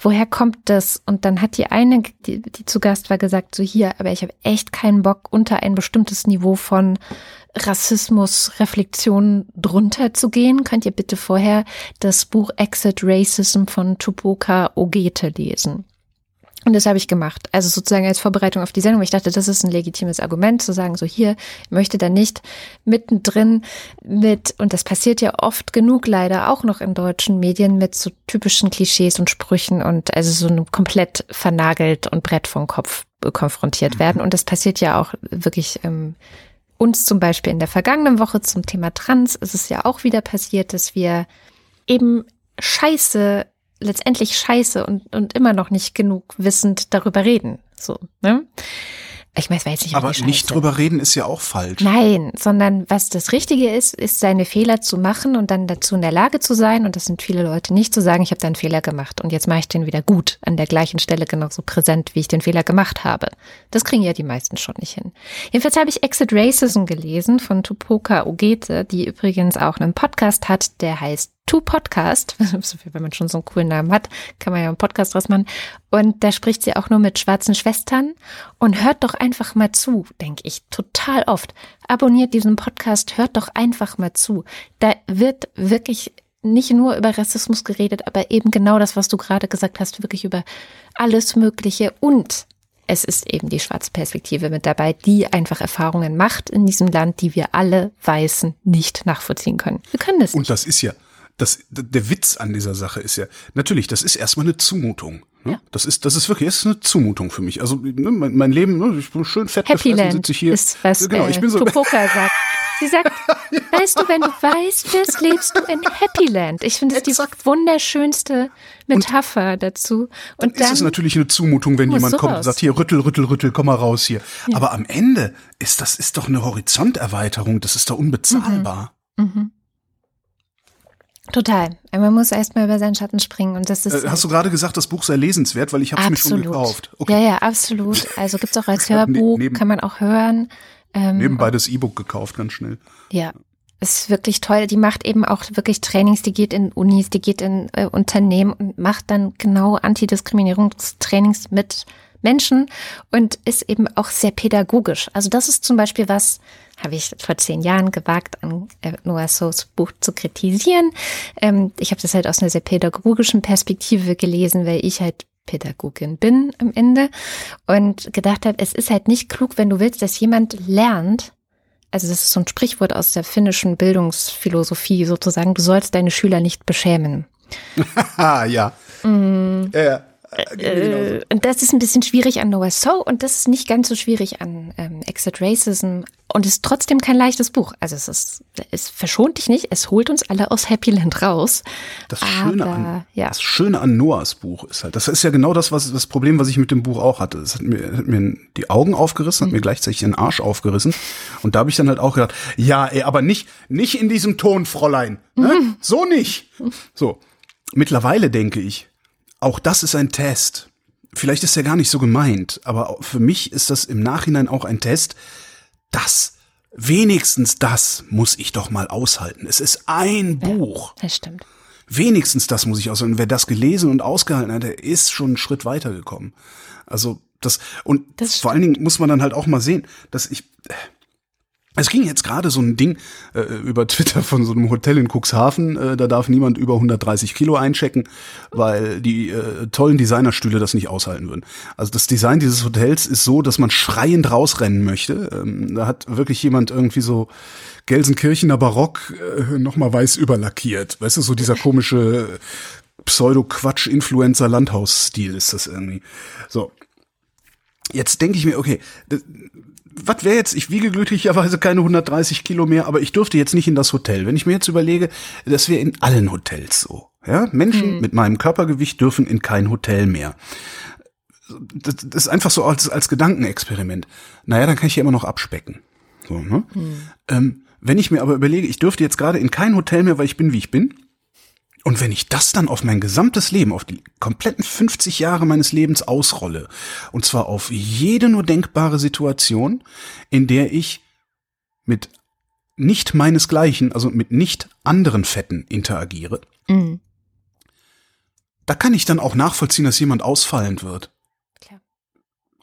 woher kommt das? Und dann hat die eine, die, die zu Gast war, gesagt, so hier, aber ich habe echt keinen Bock, unter ein bestimmtes Niveau von Rassismus, Reflexion drunter zu gehen. Könnt ihr bitte vorher das Buch Exit Racism von Tupoka Ogete lesen. Und das habe ich gemacht. Also sozusagen als Vorbereitung auf die Sendung. Ich dachte, das ist ein legitimes Argument zu sagen, so hier, ich möchte da nicht mittendrin mit, und das passiert ja oft genug leider auch noch in deutschen Medien mit so typischen Klischees und Sprüchen und also so einem komplett vernagelt und Brett vom Kopf konfrontiert werden. Und das passiert ja auch wirklich ähm, uns zum Beispiel in der vergangenen Woche zum Thema Trans ist es ja auch wieder passiert, dass wir eben Scheiße, letztendlich Scheiße und, und immer noch nicht genug wissend darüber reden. So, ne? Ich meine, es war jetzt nicht
Aber nicht drüber reden ist ja auch falsch.
Nein, sondern was das Richtige ist, ist seine Fehler zu machen und dann dazu in der Lage zu sein, und das sind viele Leute nicht, zu sagen, ich habe da einen Fehler gemacht und jetzt mache ich den wieder gut, an der gleichen Stelle genauso präsent, wie ich den Fehler gemacht habe. Das kriegen ja die meisten schon nicht hin. Jedenfalls habe ich Exit Racism gelesen von Tupoka Ogete, die übrigens auch einen Podcast hat, der heißt To Podcast. Wenn man schon so einen coolen Namen hat, kann man ja einen Podcast draus machen. Und da spricht sie auch nur mit schwarzen Schwestern und hört doch einfach mal zu, denke ich, total oft. Abonniert diesen Podcast, hört doch einfach mal zu. Da wird wirklich nicht nur über Rassismus geredet, aber eben genau das, was du gerade gesagt hast, wirklich über alles Mögliche und es ist eben die schwarze Perspektive mit dabei, die einfach Erfahrungen macht in diesem Land, die wir alle Weißen nicht nachvollziehen können. Wir können das
Und das ist ja, das, der Witz an dieser Sache ist ja, natürlich, das ist erstmal eine Zumutung. Ne?
Ja.
Das ist, das ist wirklich, das ist eine Zumutung für mich. Also ne, mein, mein Leben, ne, ich bin schön fett
Happy
gefressen,
Land
sitze ich hier.
ist, was
genau,
äh,
ich bin so,
Tupoka sagt. Sie sagt, weißt du, wenn du weißt bist, lebst du in Happy Land. Ich finde das die
Exakt.
wunderschönste Metapher dazu. Und
ist es
dann,
natürlich eine Zumutung, wenn
muss
jemand kommt und
raus.
sagt, hier, rüttel, rüttel, rüttel, komm mal raus hier. Aber am Ende ist das ist doch eine Horizonterweiterung, das ist doch unbezahlbar.
mhm. Total. Man muss erstmal über seinen Schatten springen und das ist
Äh, hast du gerade gesagt, das Buch sei lesenswert, weil ich habe es mir schon gekauft.
Ja, ja, absolut. Also gibt's auch als Hörbuch,
neben-
kann man auch hören. Ähm,
Nebenbei das E-Book gekauft, ganz schnell.
Ja, ist wirklich toll. Die macht eben auch wirklich Trainings, die geht in Unis, die geht in äh, Unternehmen und macht dann genau Antidiskriminierungstrainings mit Menschen und ist eben auch sehr pädagogisch. Also das ist zum Beispiel was, habe ich vor zehn Jahren gewagt, an äh, Noah So's Buch zu kritisieren. Ähm, ich habe das halt aus einer sehr pädagogischen Perspektive gelesen, weil ich halt Pädagogin bin am Ende und gedacht habe, es ist halt nicht klug, wenn du willst, dass jemand lernt, also das ist so ein Sprichwort aus der finnischen Bildungsphilosophie sozusagen, du sollst deine Schüler nicht beschämen.
Ja. Ja, ja. Äh.
Äh, und das ist ein bisschen schwierig an Noah So und das ist nicht ganz so schwierig an ähm, Exit Racism und ist trotzdem kein leichtes Buch. Also es ist, es verschont dich nicht, es holt uns alle aus Happy Land raus.
Das Schöne,
Aber,
an,
ja.
das Schöne an Noahs Buch ist halt, das ist ja genau das, was das Problem, was ich mit dem Buch auch hatte. Es hat mir, hat mir die Augen aufgerissen,
Mhm.
hat mir gleichzeitig den Arsch aufgerissen. Und da habe ich dann halt auch gedacht, ja, ey, aber nicht, nicht in diesem Ton, Fräulein. Ne?
Mhm.
So nicht. So. Mittlerweile denke ich, auch das ist ein Test. Vielleicht ist er gar nicht so gemeint, aber für mich ist das im Nachhinein auch ein Test, das, wenigstens das muss ich doch mal aushalten. Es ist ein Buch.
Das stimmt.
Wenigstens das muss ich aushalten. Wer das gelesen und ausgehalten hat, der ist schon einen Schritt weitergekommen. Also das und
Das
vor allen Dingen muss man dann halt auch mal sehen, dass ich es ging jetzt gerade so ein Ding äh, über Twitter von so einem Hotel in Cuxhaven. Äh, da darf niemand über 130 Kilo einchecken, weil die äh, tollen Designerstühle das nicht aushalten würden. Also das Design dieses Hotels ist so, dass man schreiend rausrennen möchte. Ähm, da hat wirklich jemand irgendwie so Gelsenkirchener Barock äh, nochmal weiß überlackiert. Weißt du, so dieser komische Pseudo-Quatsch-Influencer-Landhaus-Stil ist das irgendwie. So. Jetzt denke ich mir, okay, was wäre jetzt, ich wiege glücklicherweise keine 130 Kilo mehr, aber ich dürfte jetzt nicht in das Hotel. Wenn ich mir jetzt überlege, das wäre in allen Hotels so. Ja, Menschen mhm. mit meinem Körpergewicht dürfen in kein Hotel mehr. Das, das ist einfach so als, als Gedankenexperiment. Naja, dann kann ich hier immer noch abspecken. So, ne? Mhm. Ähm, wenn ich mir aber überlege, ich dürfte jetzt gerade in kein Hotel mehr, weil ich bin, wie ich bin, und wenn ich das dann auf mein gesamtes Leben, auf die kompletten 50 Jahre meines Lebens ausrolle, und zwar auf jede nur denkbare Situation, in der ich mit nicht meinesgleichen, also mit nicht anderen Fetten interagiere, mhm. da kann ich dann auch nachvollziehen, dass jemand ausfallend wird.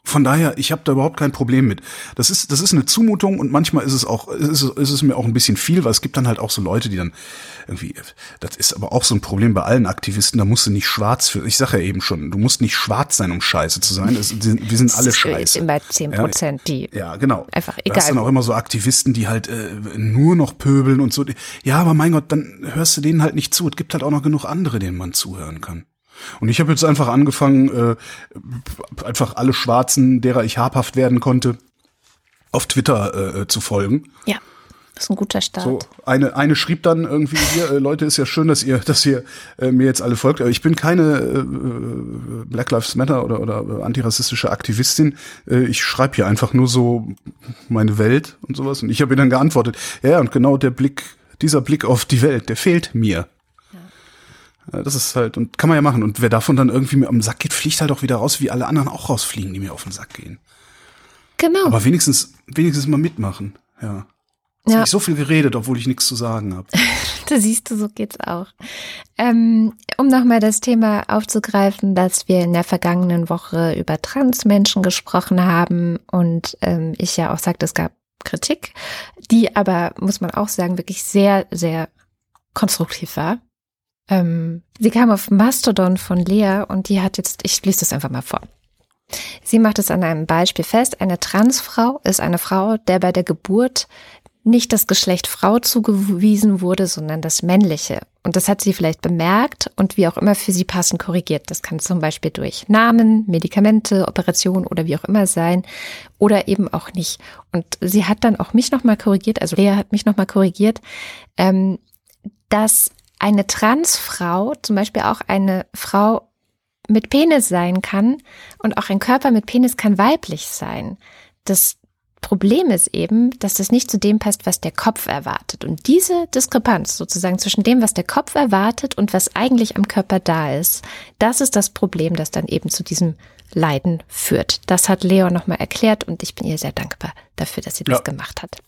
Von daher, ich habe da überhaupt kein Problem mit. Das ist, das ist eine Zumutung und manchmal ist es auch, ist, ist es mir auch ein bisschen viel, weil es gibt dann halt auch so Leute, die dann irgendwie, das ist aber auch so ein Problem bei allen Aktivisten, da musst du nicht schwarz für, ich sage ja eben schon, du musst nicht schwarz sein, um scheiße zu sein. Es, wir sind alle scheiße.
Immer zehn Prozent, die.
Ja, genau.
Einfach
egal. Da hast dann auch immer so Aktivisten, die halt äh, nur noch pöbeln und so. Ja, aber mein Gott, dann hörst du denen halt nicht zu. Es gibt halt auch noch genug andere, denen man zuhören kann. Und ich habe jetzt einfach angefangen, äh, einfach alle Schwarzen, derer ich habhaft werden konnte, auf Twitter äh, zu folgen.
Ja. Das ist ein guter Start. So,
eine, eine schrieb dann irgendwie hier, äh, Leute, ist ja schön, dass ihr, dass ihr äh, mir jetzt alle folgt, aber ich bin keine äh, Black Lives Matter oder, oder antirassistische Aktivistin. Äh, ich schreibe hier einfach nur so meine Welt und sowas. Und ich habe ihr dann geantwortet, ja, und genau der Blick, dieser Blick auf die Welt, der fehlt mir. Das ist halt, und kann man ja machen. Und wer davon dann irgendwie mir am Sack geht, fliegt halt auch wieder raus, wie alle anderen auch rausfliegen, die mir auf den Sack gehen.
Genau.
Aber wenigstens, wenigstens mal mitmachen, ja. Jetzt ja. habe ich so viel geredet, obwohl ich nichts zu sagen habe.
da siehst du, so geht's auch. Ähm, um nochmal das Thema aufzugreifen, dass wir in der vergangenen Woche über Transmenschen gesprochen haben und ähm, ich ja auch sagte, es gab Kritik, die aber, muss man auch sagen, wirklich sehr, sehr konstruktiv war. Ähm, sie kam auf Mastodon von Lea und die hat jetzt, ich lese das einfach mal vor. Sie macht es an einem Beispiel fest. Eine Transfrau ist eine Frau, der bei der Geburt nicht das Geschlecht Frau zugewiesen wurde, sondern das männliche. Und das hat sie vielleicht bemerkt und wie auch immer für sie passend korrigiert. Das kann zum Beispiel durch Namen, Medikamente, Operationen oder wie auch immer sein oder eben auch nicht. Und sie hat dann auch mich nochmal korrigiert, also Lea hat mich nochmal korrigiert, ähm, dass eine Transfrau, zum Beispiel auch eine Frau mit Penis sein kann und auch ein Körper mit Penis kann weiblich sein. Das Problem ist eben, dass das nicht zu dem passt, was der Kopf erwartet. Und diese Diskrepanz sozusagen zwischen dem, was der Kopf erwartet und was eigentlich am Körper da ist, das ist das Problem, das dann eben zu diesem Leiden führt. Das hat Leo nochmal erklärt und ich bin ihr sehr dankbar dafür, dass sie das ja. gemacht hat.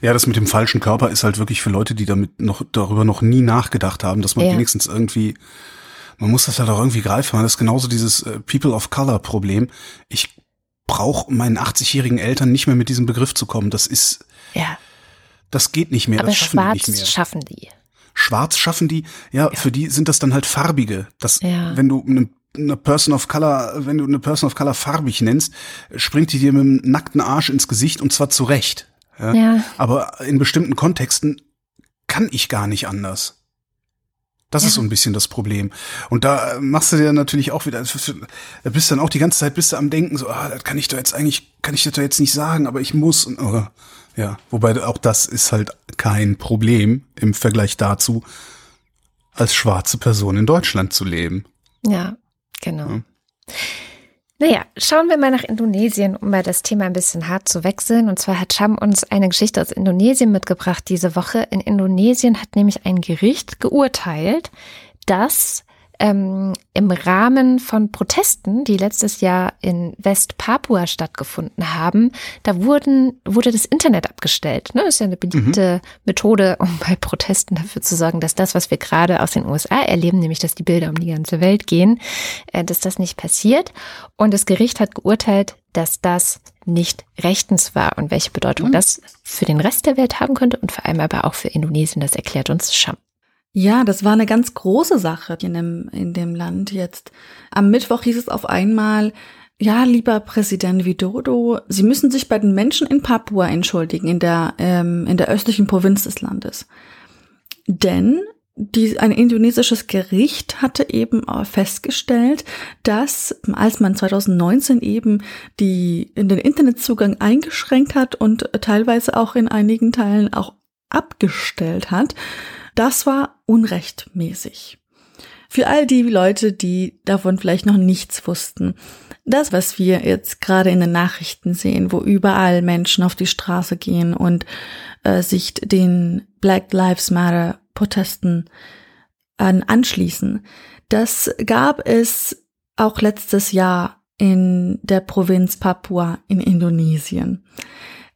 Ja, das mit dem falschen Körper ist halt wirklich für Leute, die damit noch darüber noch nie nachgedacht haben, dass man ja. wenigstens irgendwie man muss das halt auch irgendwie greifen. Das ist genauso dieses äh, People of Color Problem. Ich brauche meinen 80-jährigen Eltern nicht mehr mit diesem Begriff zu kommen. Das ist
ja.
Das geht nicht mehr.
Aber
das
schaffen schwarz die nicht mehr. schaffen die.
Schwarz schaffen die. Ja, ja, für die sind das dann halt farbige. Das, ja. wenn du eine, eine Person of Color, wenn du eine Person of Color farbig nennst, springt die dir mit dem nackten Arsch ins Gesicht und zwar zurecht. Ja? ja. Aber in bestimmten Kontexten kann ich gar nicht anders. Das ja. ist so ein bisschen das Problem. Und da machst du dir natürlich auch wieder, da bist dann auch die ganze Zeit bist du am Denken, so, ah, das kann ich doch jetzt eigentlich, kann ich das doch jetzt nicht sagen, aber ich muss. Und, oh, ja, wobei auch das ist halt kein Problem im Vergleich dazu, als schwarze Person in Deutschland zu leben.
Ja, genau. Ja. Naja, schauen wir mal nach Indonesien, um mal das Thema ein bisschen hart zu wechseln. Und zwar hat Sham uns eine Geschichte aus Indonesien mitgebracht diese Woche. In Indonesien hat nämlich ein Gericht geurteilt, dass ähm, im Rahmen von Protesten, die letztes Jahr in West-Papua stattgefunden haben, da wurden, wurde das Internet abgestellt. Ne? Das ist ja eine beliebte mhm. Methode, um bei Protesten dafür zu sorgen, dass das, was wir gerade aus den USA erleben, nämlich dass die Bilder um die ganze Welt gehen, äh, dass das nicht passiert. Und das Gericht hat geurteilt, dass das nicht rechtens war und welche Bedeutung mhm. das für den Rest der Welt haben könnte und vor allem aber auch für Indonesien. Das erklärt uns Scham.
Ja, das war eine ganz große Sache in dem, in dem Land jetzt. Am Mittwoch hieß es auf einmal, ja, lieber Präsident Widodo, Sie müssen sich bei den Menschen in Papua entschuldigen, in der, ähm, in der östlichen Provinz des Landes. Denn die, ein indonesisches Gericht hatte eben festgestellt, dass als man 2019 eben die, in den Internetzugang eingeschränkt hat und teilweise auch in einigen Teilen auch abgestellt hat, das war unrechtmäßig. Für all die Leute, die davon vielleicht noch nichts wussten. Das, was wir jetzt gerade in den Nachrichten sehen, wo überall Menschen auf die Straße gehen und äh, sich den Black Lives Matter Protesten an, anschließen. Das gab es auch letztes Jahr in der Provinz Papua in Indonesien.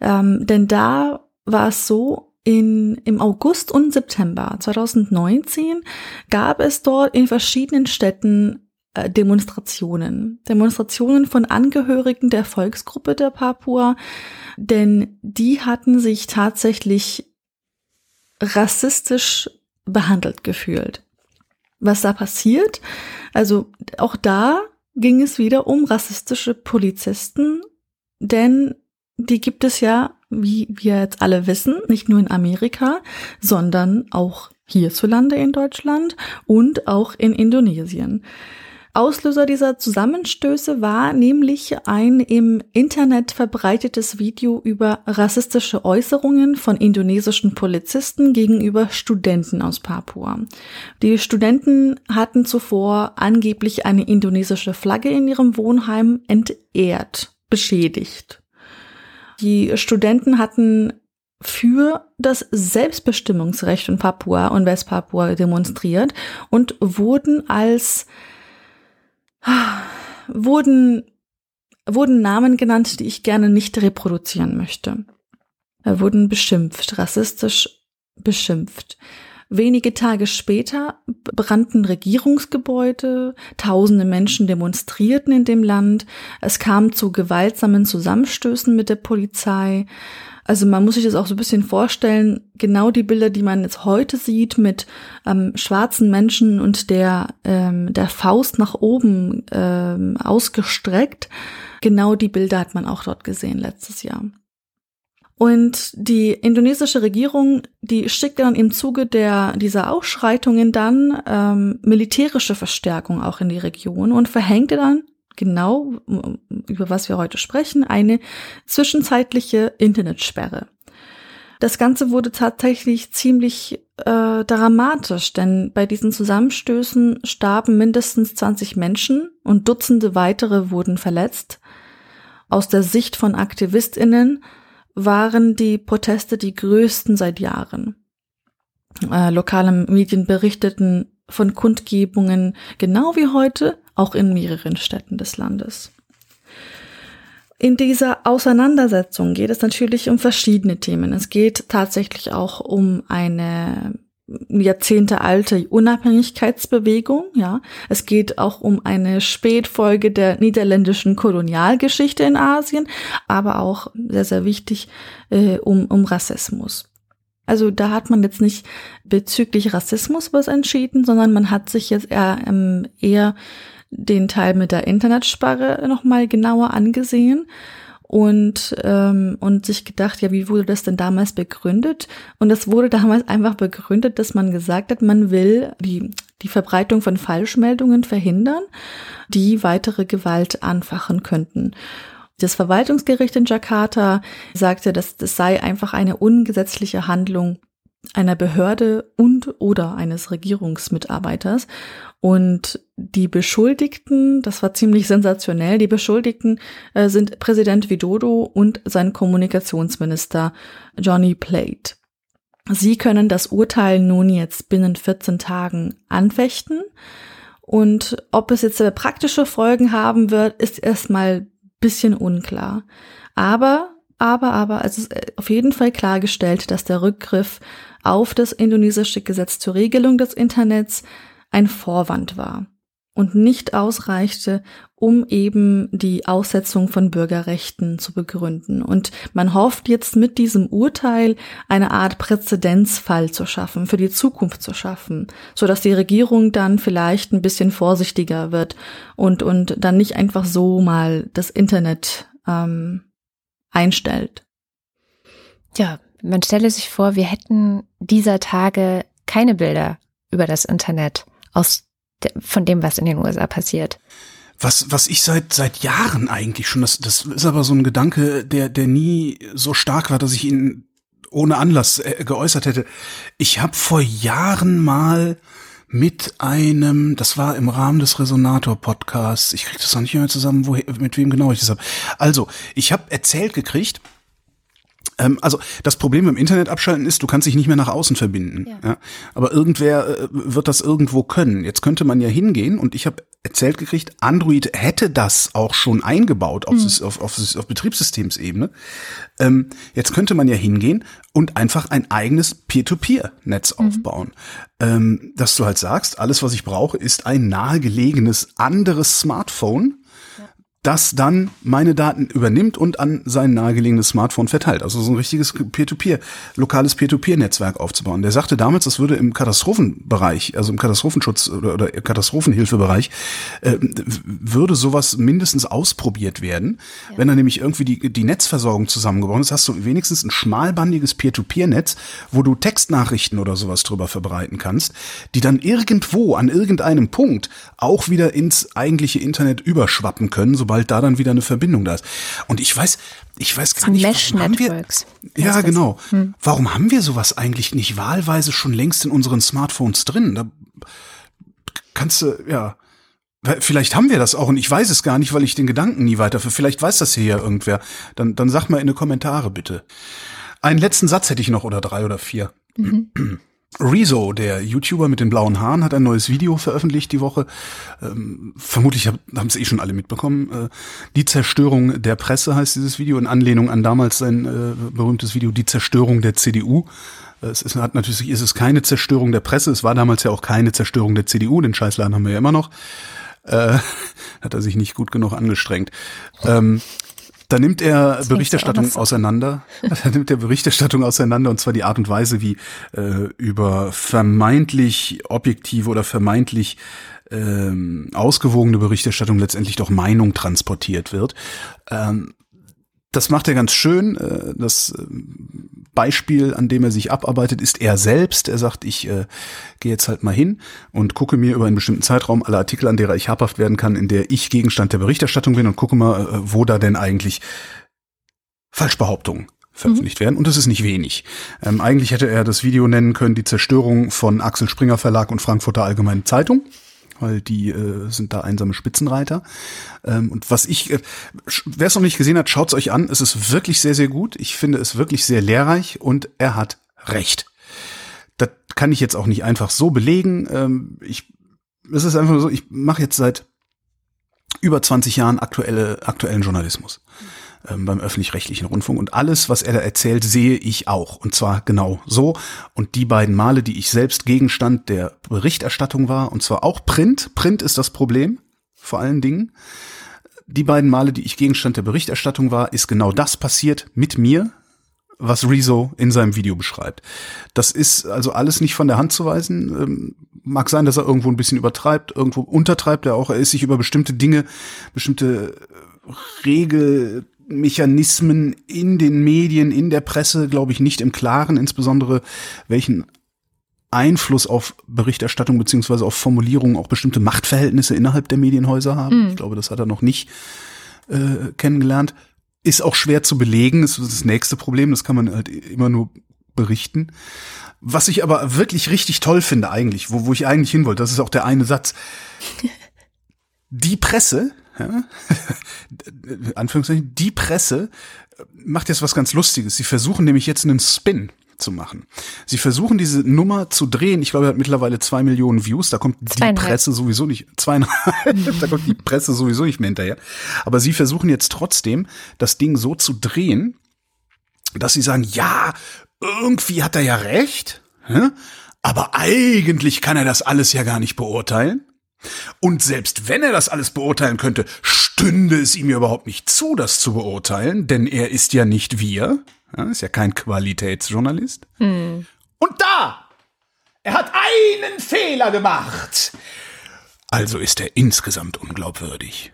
Ähm, denn da war es so, in, im August und September 2019 gab es dort in verschiedenen Städten äh, Demonstrationen. Demonstrationen von Angehörigen der Volksgruppe der Papua, denn die hatten sich tatsächlich rassistisch behandelt gefühlt. Was da passiert? Also auch da ging es wieder um rassistische Polizisten, denn die gibt es ja, wie wir jetzt alle wissen, nicht nur in Amerika, sondern auch hierzulande in Deutschland und auch in Indonesien. Auslöser dieser Zusammenstöße war nämlich ein im Internet verbreitetes Video über rassistische Äußerungen von indonesischen Polizisten gegenüber Studenten aus Papua. Die Studenten hatten zuvor angeblich eine indonesische Flagge in ihrem Wohnheim entehrt, beschädigt. Die Studenten hatten für das Selbstbestimmungsrecht in Papua und Westpapua demonstriert und wurden als wurden, wurden Namen genannt, die ich gerne nicht reproduzieren möchte. Wurden beschimpft, rassistisch beschimpft. Wenige Tage später brannten Regierungsgebäude, tausende Menschen demonstrierten in dem Land, es kam zu gewaltsamen Zusammenstößen mit der Polizei, also man muss sich das auch so ein bisschen vorstellen, genau die Bilder, die man jetzt heute sieht mit ähm, schwarzen Menschen und der, ähm, der Faust nach oben ähm, ausgestreckt, genau die Bilder hat man auch dort gesehen letztes Jahr. Und die indonesische Regierung, die schickte dann im Zuge der, dieser Ausschreitungen dann ähm, militärische Verstärkung auch in die Region und verhängte dann genau, über was wir heute sprechen, eine zwischenzeitliche Internetsperre. Das Ganze wurde tatsächlich ziemlich äh, dramatisch, denn bei diesen Zusammenstößen starben mindestens 20 Menschen und Dutzende weitere wurden verletzt. Aus der Sicht von Aktivistinnen waren die Proteste die größten seit Jahren. Äh, lokale Medien berichteten von Kundgebungen genau wie heute auch in mehreren Städten des Landes. In dieser Auseinandersetzung geht es natürlich um verschiedene Themen. Es geht tatsächlich auch um eine jahrzehntealte Unabhängigkeitsbewegung, ja. Es geht auch um eine Spätfolge der niederländischen Kolonialgeschichte in Asien, aber auch sehr, sehr wichtig äh, um, um Rassismus. Also da hat man jetzt nicht bezüglich Rassismus was entschieden, sondern man hat sich jetzt eher, ähm, eher den Teil mit der Internetsperre nochmal genauer angesehen und, ähm, und sich gedacht, ja, wie wurde das denn damals begründet? Und das wurde damals einfach begründet, dass man gesagt hat, man will die, die Verbreitung von Falschmeldungen verhindern, die weitere Gewalt anfachen könnten. Das Verwaltungsgericht in Jakarta sagte, dass das sei einfach eine ungesetzliche Handlung einer Behörde und oder eines Regierungsmitarbeiters. Und die Beschuldigten, das war ziemlich sensationell, die Beschuldigten äh, sind Präsident Widodo und sein Kommunikationsminister Johnny Plate. Sie können das Urteil nun jetzt binnen 14 Tagen anfechten. Und ob es jetzt praktische Folgen haben wird, ist erstmal bisschen unklar. Aber, aber, aber, es ist auf jeden Fall klargestellt, dass der Rückgriff auf das indonesische Gesetz zur Regelung des Internets ein Vorwand war und nicht ausreichte, um eben die Aussetzung von Bürgerrechten zu begründen. Und man hofft jetzt mit diesem Urteil eine Art Präzedenzfall zu schaffen, für die Zukunft zu schaffen, so dass die Regierung dann vielleicht ein bisschen vorsichtiger wird und, und dann nicht einfach so mal das Internet ähm, einstellt.
Ja, man stelle sich vor, wir hätten dieser Tage keine Bilder über das Internet aus von dem, was in den USA passiert.
Was, was ich seit, seit Jahren eigentlich schon, das, das ist aber so ein Gedanke, der, der nie so stark war, dass ich ihn ohne Anlass äh, geäußert hätte. Ich habe vor Jahren mal mit einem, das war im Rahmen des Resonator-Podcasts, ich krieg das noch nicht mehr zusammen, wo, mit wem genau ich das habe. Also, ich habe erzählt gekriegt, also das Problem im Internet abschalten ist, du kannst dich nicht mehr nach außen verbinden. Ja. ja? Aber irgendwer äh, wird das irgendwo können. Jetzt könnte man ja hingehen und ich habe erzählt gekriegt, Android hätte das auch schon eingebaut auf, mhm. auf, auf, auf Betriebssystemsebene. Ähm, jetzt könnte man ja hingehen und einfach ein eigenes Peer-to-Peer-Netz mhm. aufbauen. Ähm, dass du halt sagst, alles, was ich brauche, ist ein nahegelegenes anderes Smartphone das dann meine Daten übernimmt und an sein nahegelegenes Smartphone verteilt. Also so ein richtiges Peer-to-Peer, lokales Peer-to-Peer-Netzwerk aufzubauen. Der sagte damals, das würde im Katastrophenbereich, also im Katastrophenschutz oder, oder Katastrophenhilfebereich, äh, würde sowas mindestens ausprobiert werden. Ja. Wenn er nämlich irgendwie die, die Netzversorgung zusammengebaut ist, hast du wenigstens ein schmalbandiges Peer-to-Peer-Netz, wo du Textnachrichten oder sowas drüber verbreiten kannst, die dann irgendwo an irgendeinem Punkt auch wieder ins eigentliche Internet überschwappen können, sobald da dann wieder eine Verbindung da ist. Und ich weiß, ich weiß gar nicht,
Mesh warum Networks.
Wir, ja, genau. Hm. Warum haben wir sowas eigentlich nicht wahlweise schon längst in unseren Smartphones drin? Da kannst du, ja, Vielleicht haben wir das auch und ich weiß es gar nicht, weil ich den Gedanken nie weiterführe. Vielleicht weiß das hier ja irgendwer. Dann, dann sag mal in die Kommentare bitte. Einen letzten Satz hätte ich noch oder drei oder vier. Mhm. Rezo, der YouTuber mit den blauen Haaren, hat ein neues Video veröffentlicht die Woche. Ähm, vermutlich haben es eh schon alle mitbekommen. Äh, die Zerstörung der Presse heißt dieses Video in Anlehnung an damals sein äh, berühmtes Video Die Zerstörung der CDU. Äh, es ist, hat natürlich ist es keine Zerstörung der Presse. Es war damals ja auch keine Zerstörung der CDU. Den Scheißladen haben wir ja immer noch. Äh, hat er sich nicht gut genug angestrengt. Ähm, da nimmt er Berichterstattung auseinander. Da nimmt er Berichterstattung auseinander und zwar die Art und Weise, wie äh, über vermeintlich objektive oder vermeintlich ähm, ausgewogene Berichterstattung letztendlich doch Meinung transportiert wird. Ähm, das macht er ganz schön. Äh, das ähm, Beispiel, an dem er sich abarbeitet, ist er selbst. Er sagt, ich äh, gehe jetzt halt mal hin und gucke mir über einen bestimmten Zeitraum alle Artikel an, derer ich habhaft werden kann, in der ich Gegenstand der Berichterstattung bin und gucke mal, äh, wo da denn eigentlich Falschbehauptungen veröffentlicht mhm. werden. Und das ist nicht wenig. Ähm, eigentlich hätte er das Video nennen können, die Zerstörung von Axel Springer Verlag und Frankfurter Allgemeine Zeitung weil die äh, sind da einsame Spitzenreiter. Ähm, und was ich, äh, wer es noch nicht gesehen hat, schaut's euch an. Es ist wirklich sehr, sehr gut. Ich finde es wirklich sehr lehrreich und er hat recht. Das kann ich jetzt auch nicht einfach so belegen. Ähm, ich, es ist einfach so, ich mache jetzt seit über 20 Jahren aktuelle, aktuellen Journalismus ähm, beim öffentlich-rechtlichen Rundfunk. Und alles, was er da erzählt, sehe ich auch. Und zwar genau so. Und die beiden Male, die ich selbst Gegenstand der Berichterstattung war, und zwar auch Print. Print ist das Problem, vor allen Dingen. Die beiden Male, die ich Gegenstand der Berichterstattung war, ist genau das passiert mit mir, was Rezo in seinem Video beschreibt. Das ist also alles nicht von der Hand zu weisen. Ähm, mag sein, dass er irgendwo ein bisschen übertreibt, irgendwo untertreibt er auch. Er ist sich über bestimmte Dinge, bestimmte Regel, Mechanismen in den Medien, in der Presse, glaube ich, nicht im Klaren, insbesondere welchen Einfluss auf Berichterstattung beziehungsweise auf Formulierungen auch bestimmte Machtverhältnisse innerhalb der Medienhäuser haben. Mhm. Ich glaube, das hat er noch nicht äh, kennengelernt. Ist auch schwer zu belegen, das ist das nächste Problem, das kann man halt immer nur berichten. Was ich aber wirklich richtig toll finde eigentlich, wo, wo ich eigentlich hin wollte, das ist auch der eine Satz. Die Presse ja, Anführungszeichen, die Presse macht jetzt was ganz Lustiges. Sie versuchen nämlich jetzt einen Spin zu machen. Sie versuchen diese Nummer zu drehen. Ich glaube, er hat mittlerweile zwei Millionen Views. Da kommt die Presse sowieso nicht, zweieinhalb, da kommt die Presse sowieso nicht mehr hinterher. Aber sie versuchen jetzt trotzdem, das Ding so zu drehen, dass sie sagen, ja, irgendwie hat er ja recht, aber eigentlich kann er das alles ja gar nicht beurteilen. Und selbst wenn er das alles beurteilen könnte, stünde es ihm ja überhaupt nicht zu, das zu beurteilen, denn er ist ja nicht wir. Ja, ist ja kein Qualitätsjournalist. Hm. Und da! Er hat einen Fehler gemacht! Also ist er insgesamt unglaubwürdig.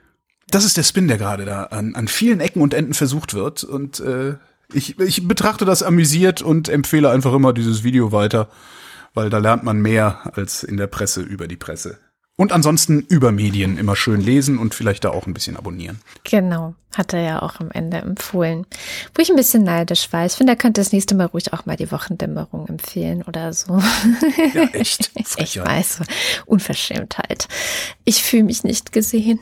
Das ist der Spin, der gerade da an, an vielen Ecken und Enden versucht wird. Und äh, ich, ich betrachte das amüsiert und empfehle einfach immer dieses Video weiter weil da lernt man mehr als in der Presse über die Presse. Und ansonsten über Medien immer schön lesen und vielleicht da auch ein bisschen abonnieren.
Genau, hat er ja auch am Ende empfohlen. Wo ich ein bisschen neidisch war. Ich finde, er könnte das nächste Mal ruhig auch mal die Wochendämmerung empfehlen oder so.
Ja, echt.
Ich
Frechheit.
weiß, Unverschämtheit. Ich fühle mich nicht gesehen.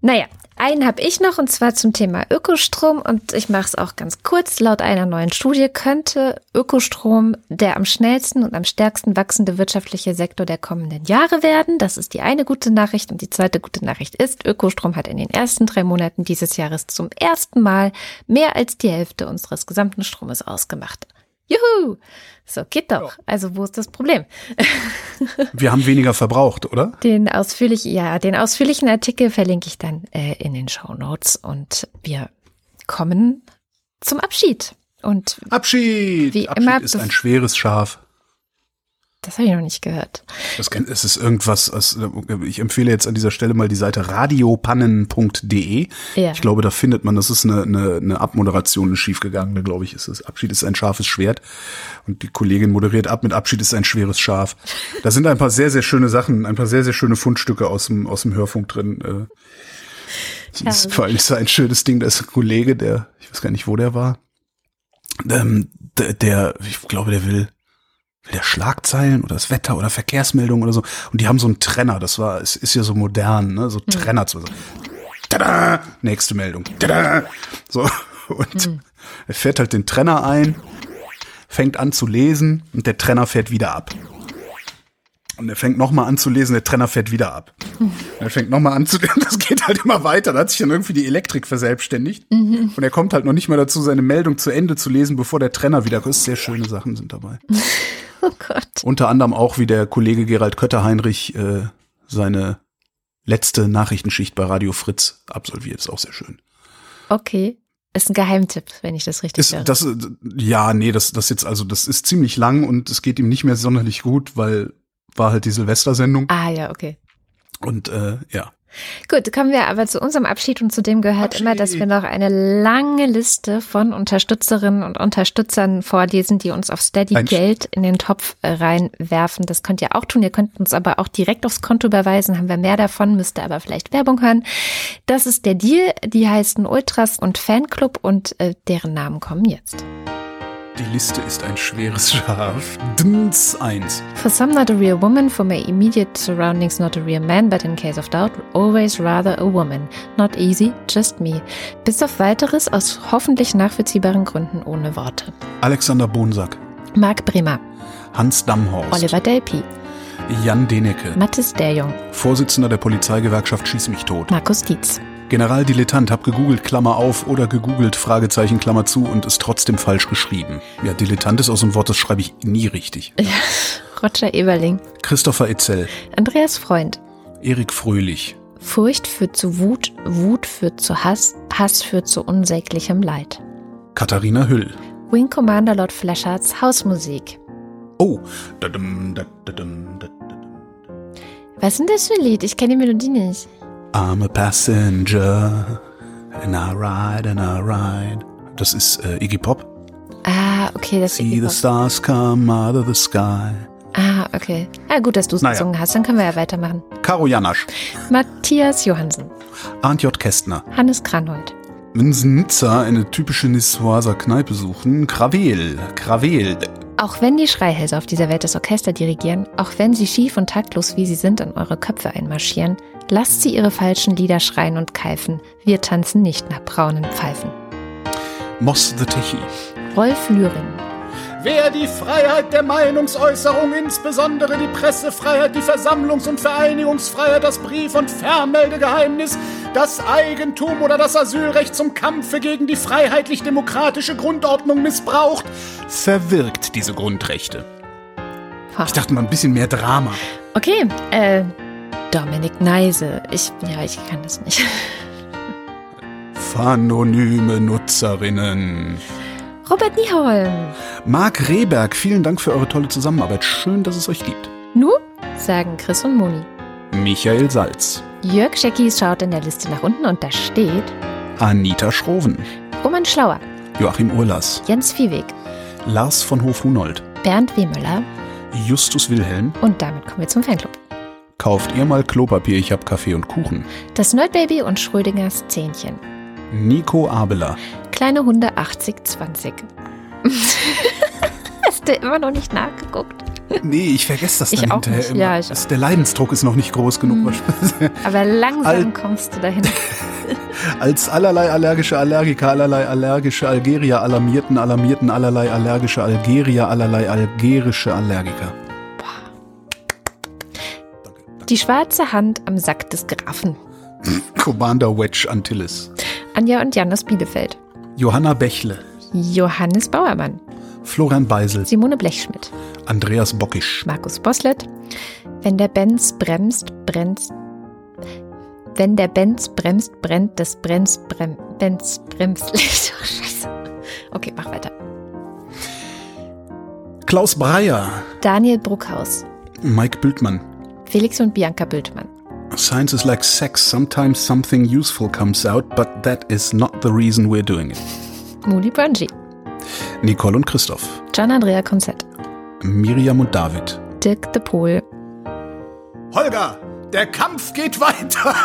Naja, einen habe ich noch und zwar zum Thema Ökostrom und ich mache es auch ganz kurz. Laut einer neuen Studie könnte Ökostrom der am schnellsten und am stärksten wachsende wirtschaftliche Sektor der kommenden Jahre werden. Das ist die eine gute Nachricht und die zweite gute Nachricht ist, Ökostrom hat in den ersten drei Monaten dieses Jahres zum ersten Mal mehr als die Hälfte unseres gesamten Stromes ausgemacht. Juhu! So geht doch. Also wo ist das Problem?
Wir haben weniger verbraucht, oder?
Den ausführlich, ja, den ausführlichen Artikel verlinke ich dann äh, in den Show Notes und wir kommen zum Abschied. Und
Abschied!
Wie
Abschied
immer
ist ein schweres Schaf.
Das habe ich noch nicht gehört.
Es ist irgendwas, ich empfehle jetzt an dieser Stelle mal die Seite radiopannen.de.
Ja.
Ich glaube, da findet man, das ist eine, eine, eine Abmoderation, eine schiefgegangene, glaube ich, ist es. Abschied ist ein scharfes Schwert. Und die Kollegin moderiert ab mit Abschied ist ein schweres Schaf. Da sind ein paar sehr, sehr schöne Sachen, ein paar sehr, sehr schöne Fundstücke aus dem, aus dem Hörfunk drin. äh. Das ist
Ja.
vor allem ist da ein schönes Ding, da ist ein Kollege, der, ich weiß gar nicht, wo der war. Ähm, der, der, ich glaube, der will, will der Schlagzeilen oder das Wetter oder Verkehrsmeldungen oder so. Und die haben so einen Trenner, das war, es ist ja so modern, ne? So Trenner zu so. Tada! Nächste Meldung. Tada! So. Und er fährt halt den Trenner ein, fängt an zu lesen und der Trenner fährt wieder ab. Und er fängt nochmal an zu lesen, der Trenner fährt wieder ab. Er fängt nochmal an zu lesen, das geht halt immer weiter. Da hat sich dann irgendwie die Elektrik verselbstständigt. Und er kommt halt noch nicht mal dazu, seine Meldung zu Ende zu lesen, bevor der Trenner wieder kommt. Sehr schöne Sachen sind dabei.
Oh Gott.
Unter anderem auch, wie der Kollege Gerald Kötter-Heinrich äh, seine letzte Nachrichtenschicht bei Radio Fritz absolviert. Ist auch sehr schön.
Okay. Ist ein Geheimtipp, wenn ich das richtig
Ist,
höre.
das, äh, ja, nee, das, das jetzt, also das ist ziemlich lang und es geht ihm nicht mehr sonderlich gut, weil war halt die Silvestersendung.
ah ja, okay.
Und äh, ja.
Gut, kommen wir aber zu unserem Abschied und zu dem gehört immer, dass wir
Abschied.
noch eine lange Liste von Unterstützerinnen und Unterstützern vorlesen, die uns auf Steady
Ein-
Geld in den Topf äh, reinwerfen. Das könnt ihr auch tun. Ihr könnt uns aber auch direkt aufs Konto überweisen. Haben wir mehr davon, müsst ihr aber vielleicht Werbung hören. Das ist der Deal. Die heißen Ultras und Fanclub und äh, deren Namen kommen jetzt.
Die Liste ist ein schweres Schaf. Dns 1.
For some, not a real woman. For my immediate surroundings, not a real man. But in case of doubt, always rather a woman. Not easy, just me. Bis auf weiteres aus hoffentlich nachvollziehbaren Gründen ohne Worte.
Alexander Bonsack.
Marc Bremer,
Hans Damhorst.
Oliver Delpi,
Jan Denecke.
Mathis Derjung,
Vorsitzender der Polizeigewerkschaft Schieß mich tot.
Markus Dietz.
Generaldilettant, hab gegoogelt, Klammer auf oder gegoogelt, Fragezeichen, Klammer zu und ist trotzdem falsch geschrieben. Ja, Dilettant ist auch so ein Wort, das schreibe ich nie richtig.
Roger Eberling,
Christopher Etzel,
Andreas Freund.
Erik Fröhlich,
Furcht führt zu Wut, Wut führt zu Hass, Hass führt zu unsäglichem Leid.
Katharina Hüll.
Wing Commander Lord Fleschards Hausmusik.
Oh, dadum, da- dadum, da- dadum.
Was ist denn das für ein Lied? Ich kenne die Melodie nicht.
I'm a passenger and I ride and I ride. Das ist äh, Iggy Pop.
Ah, okay, das
See the
ist
stars come out of the sky.
Ah, okay. Ah, gut, dass du es
Naja.
gesungen hast. Dann können wir ja weitermachen.
Karo Janasch,
Matthias Johansen,
Arndt J. Kästner.
Hannes Kranhold,
Wenn Sie in Nizza eine typische Nissoiser Kneipe suchen, Kravel, Kravel.
Auch wenn die Schreihälse auf dieser Welt das Orchester dirigieren, auch wenn sie schief und taktlos wie sie sind in eure Köpfe einmarschieren, lasst sie ihre falschen Lieder schreien und keifen. Wir tanzen nicht nach braunen Pfeifen.
Moss the Techie.
Rolf Lühring,
Wer die Freiheit der Meinungsäußerung, insbesondere die Pressefreiheit, die Versammlungs- und Vereinigungsfreiheit, das Brief- und Fernmeldegeheimnis, das Eigentum oder das Asylrecht zum Kampfe gegen die freiheitlich-demokratische Grundordnung missbraucht,
Verwirkt diese Grundrechte. Ich dachte mal ein bisschen mehr Drama.
Okay, äh, Dominik Neise. Ich, ja, ich kann das nicht.
Phanonyme Nutzerinnen.
Robert Nieholm.
Marc Rehberg, vielen Dank für eure tolle Zusammenarbeit. Schön, dass es euch gibt.
Nu, sagen Chris und Moni.
Michael Salz.
Jörg Scheckis schaut in der Liste nach unten und da steht
Anita Schroven.
Roman Schlauer,
Joachim Urlas.
Jens Viehweg,
Lars von Hof-Hunold.
Bernd Wehmöller,
Justus Wilhelm.
Und damit kommen wir zum Fanclub.
Kauft ihr mal Klopapier, ich hab Kaffee und Kuchen.
Das Nerdbaby und Schrödingers Zähnchen.
Nico Abela.
Kleine Hunde 8020. Hast du immer noch nicht nachgeguckt?
Nee, ich vergesse das
Ich
dann
auch
hinterher
nicht.
immer.
Ja, ich
Das- der Leidensdruck ist noch nicht groß genug.
Aber langsam
Al-
kommst du dahin.
Als allerlei allergische Allergiker, allerlei allergische Algerier, alarmierten, alarmierten, allerlei allergische Algerier, allerlei algerische Allergiker.
Die schwarze Hand am Sack des Grafen.
Commander Wedge Antilles.
Anja und Jan aus Bielefeld.
Johanna Bächle.
Johannes Bauermann.
Florian Beisel.
Simone Blechschmidt.
Andreas Bockisch.
Markus Boslett. Wenn der Benz bremst, brennt. Wenn der Benz bremst, brennt das Brenz brem, Benz Bremslicht. Oh, Scheiße. Okay, mach weiter.
Klaus Breyer.
Daniel Bruckhaus.
Mike Bültmann.
Felix und Bianca Bültmann.
Science is like sex. Sometimes something useful comes out, but that is not the reason we're doing it.
Muli Bungee.
Nicole und Christoph.
Gian Andrea Konzett.
Miriam und David.
Dirk de Pohl.
Holger, der Kampf geht weiter.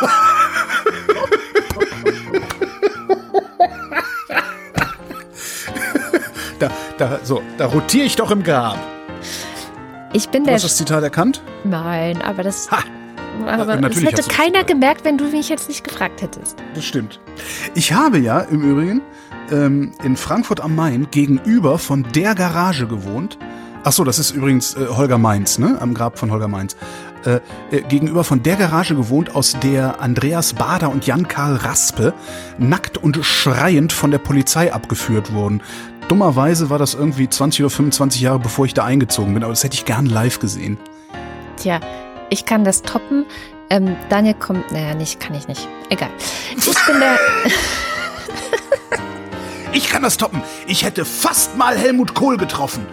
Da, da, so, da rotiere ich doch im Grab.
Ich bin
Du
der.
hast das Zitat erkannt?
Nein, aber das.
Ha!
Aber das
natürlich
hätte
du das
keiner
gesagt.
gemerkt, wenn du mich jetzt nicht gefragt hättest.
Das stimmt. Ich habe ja im Übrigen ähm, in Frankfurt am Main gegenüber von der Garage gewohnt. Ach so, das ist übrigens äh, Holger Mainz, ne? Am Grab von Holger Mainz. Äh, äh, gegenüber von der Garage gewohnt, aus der Andreas Bader und Jan-Karl Raspe nackt und schreiend von der Polizei abgeführt wurden. Dummerweise war das irgendwie 20 oder 25 Jahre bevor ich da eingezogen bin, aber das hätte ich gern live gesehen.
Tja, ich kann das toppen. Ähm, Daniel kommt. Naja, nicht, kann ich nicht. Egal. Ich bin der.
Ich kann das toppen. Ich hätte fast mal Helmut Kohl getroffen.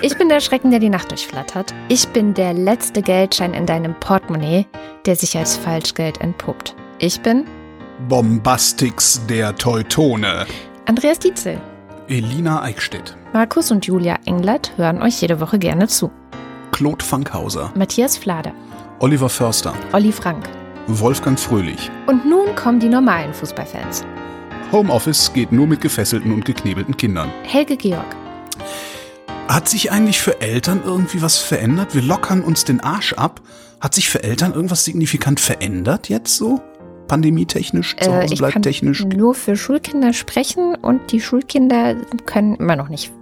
Ich bin der Schrecken, der die Nacht durchflattert. Ich bin der letzte Geldschein in deinem Portemonnaie, der sich als Falschgeld entpuppt. Ich bin
Bombastix der Teutone.
Andreas Dietzel.
Elina Eickstedt.
Markus und Julia Englert hören euch jede Woche gerne zu.
Claude Fankhauser.
Matthias Flader.
Oliver Förster.
Olli Frank.
Wolfgang Fröhlich.
Und nun kommen die normalen Fußballfans.
Homeoffice geht nur mit gefesselten und geknebelten Kindern.
Helge Georg.
Hat sich eigentlich für Eltern irgendwie was verändert? Wir lockern uns den Arsch ab. Hat sich für Eltern irgendwas signifikant verändert jetzt so? Pandemietechnisch, zu
Äh,
Hause
ich
bleibt technisch.
nur für Schulkinder sprechen und die Schulkinder können immer noch nicht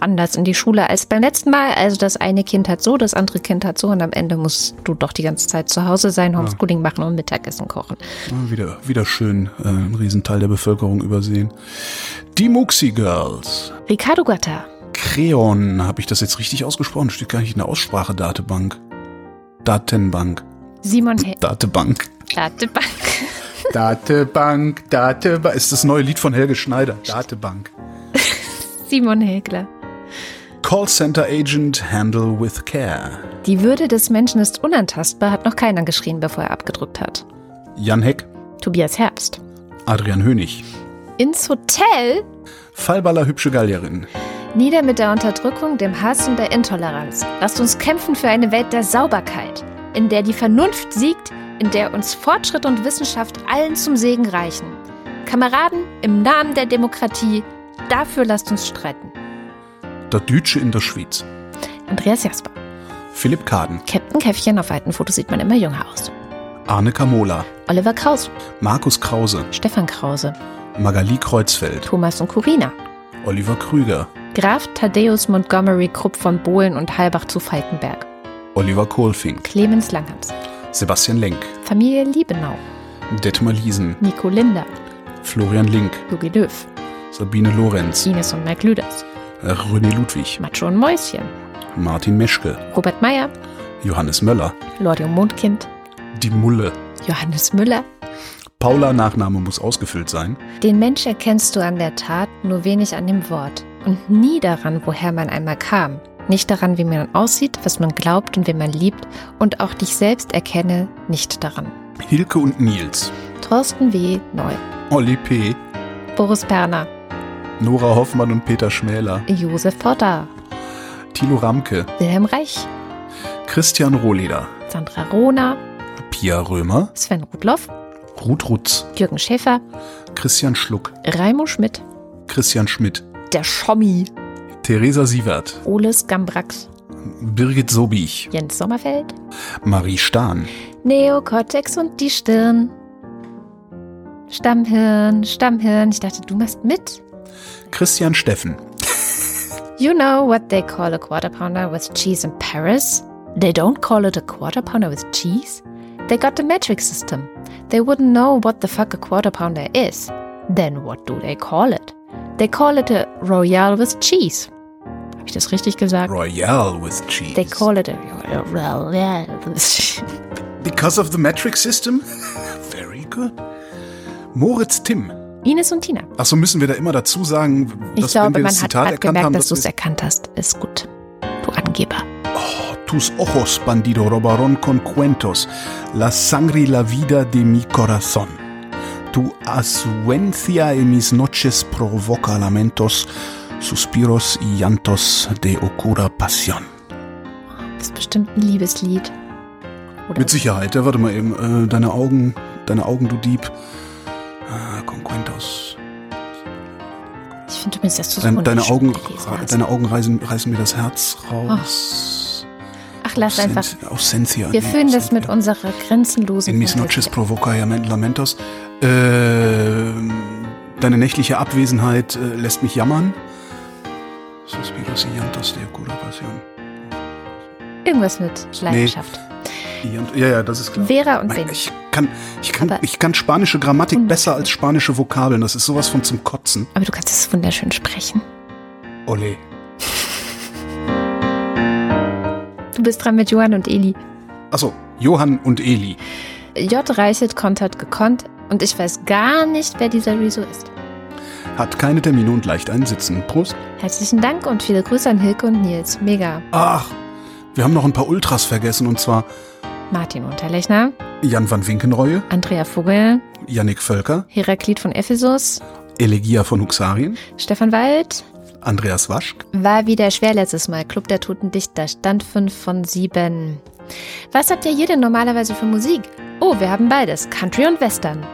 anders in die Schule als beim letzten Mal. Also das eine Kind hat so, das andere Kind hat so und am Ende musst du doch die ganze Zeit zu Hause sein, Homeschooling machen und Mittagessen kochen.
Wieder, wieder schön äh, ein Riesenteil der Bevölkerung übersehen. Die Muxi Girls.
Ricardo Gatta,
Creon, habe ich das jetzt richtig ausgesprochen? Steht gar nicht in der Aussprache-Datenbank. Datenbank.
Simon He
Datenbank.
Datebank,
Datenbank, Datenbank. Ist das neue Lied von Helge Schneider. Datenbank.
Simon Hägler.
Callcenter Agent Handle with Care.
Die Würde des Menschen ist unantastbar, hat noch keiner geschrien, bevor er abgedrückt hat.
Jan Heck.
Tobias Herbst.
Adrian Hönig.
Ins Hotel?
Fallballer hübsche Gallierin.
Nieder mit der Unterdrückung, dem Hass und der Intoleranz. Lasst uns kämpfen für eine Welt der Sauberkeit, in der die Vernunft siegt, in der uns Fortschritt und Wissenschaft allen zum Segen reichen. Kameraden, im Namen der Demokratie, dafür lasst uns streiten.
Der Dütsche in der Schweiz.
Andreas Jasper.
Philipp Kaden.
Captain Käffchen, auf alten Fotos sieht man immer jünger aus.
Arne Kamola.
Oliver Kraus.
Markus Krause.
Stefan Krause.
Magali Kreuzfeld.
Thomas und Corina.
Oliver Krüger.
Graf Thaddeus Montgomery Krupp von Bohlen und Halbach zu Falkenberg.
Oliver Kohlfink.
Clemens Langhans.
Sebastian Lenk.
Familie Liebenau.
Detmar Liesen.
Nico Linder.
Florian Link.
Jogi Löw.
Sabine Lorenz.
Ines und Mike Lüders.
René Ludwig.
Macho und Mäuschen.
Martin Meschke.
Robert Meyer.
Johannes Möller.
Lordio Mondkind.
Die Mulle.
Johannes Müller.
Paula Nachname muss ausgefüllt sein.
Den Mensch erkennst du an der Tat, nur wenig an dem Wort. Und nie daran, woher man einmal kam. Nicht daran, wie man aussieht, was man glaubt und wen man liebt. Und auch dich selbst erkenne nicht daran.
Hilke und Nils.
Thorsten W. Neu.
Olli P.
Boris Perner.
Nora Hoffmann und Peter Schmäler.
Josef Porter.
Thilo Ramke,
Wilhelm Reich,
Christian Rohleder,
Sandra Rohner,
Pia Römer,
Sven Rudloff,
Ruth Rutz,
Jürgen Schäfer,
Christian Schluck,
Raimo Schmidt,
Christian Schmidt,
der Schommi,
Theresa Sievert,
Oles Gambrax,
Birgit Sobich,
Jens Sommerfeld,
Marie Stahn,
Neokortex und die Stirn. Stammhirn, Stammhirn. Ich dachte, du machst mit.
Christian Steffen,
You know what they call a quarter pounder with cheese in Paris? They don't call it a quarter pounder with cheese. They got the metric system. They wouldn't know what the fuck a quarter pounder is. Then what do they call it? They call it a royale with cheese. Habe ich das richtig gesagt?
Royale with Cheese.
They call it a royale with cheese.
Because of the metric system? Very good. Moritz Timm.
Ines und Tina.
Achso, müssen wir da immer dazu sagen,
Ich
dass wenn
glaube,
wir
man
das
hat
Zitat
gerade
erkannt
gemerkt,
haben,
dass du
dass
es
wir
erkannt hast. Ist gut. Du Angeber.
tus ojos, bandido, robaron con cuentos, la sangre y la vida de mi corazón. Tu asuencia en mis noches provoca lamentos, suspiros y llantos de oscura pasión.
Das ist bestimmt ein Liebeslied. Oder
Mit Sicherheit, ja, warte mal eben, äh, deine Augen, deine Augen, du Dieb. Ah, con cuentos.
Ich finde übrigens, dass du so
Deine, deine Augen,
hast.
deine Augen reißen, reißen mir das Herz raus.
Ach, lass einfach.
Ausen- Ausencia.
Wir
nee,
fühlen das mit unserer grenzenlosen
In mis noches provoca lamentos. Ähm, deine nächtliche Abwesenheit äh, lässt mich jammern. Suspiros y llantos de oscura pasión.
Irgendwas mit Leidenschaft.
Llant- Ja, ja, das ist klar.
Vera und Ben.
ich, kann, ich, kann,
Aber-
ich kann spanische Grammatik besser als spanische Vokabeln. Das ist sowas von zum Kotzen.
Aber du kannst es wunderschön sprechen.
Ole.
Du bist dran mit Johann und Eli.
Achso, Johann und Eli.
J. Reichelt kontert gekonnt und ich weiß gar nicht, wer dieser Rezo ist.
Hat keine Termine und leicht einen Sitzen. Prost.
Herzlichen Dank und viele Grüße an Hilke und Nils. Mega.
Ach, wir haben noch ein paar Ultras vergessen. Und zwar
Martin Unterlechner,
Jan van Winkenreue,
Andrea Vogel,
Yannick Völker,
Heraklit von Ephesus,
Elegia von Huxarien,
Stefan Wald,
Andreas Waschk,
War wieder schwer letztes Mal. Club der Toten Dichter. Stand 5 von 7. Was habt ihr hier denn normalerweise für Musik? Oh, wir haben beides. Country und Western.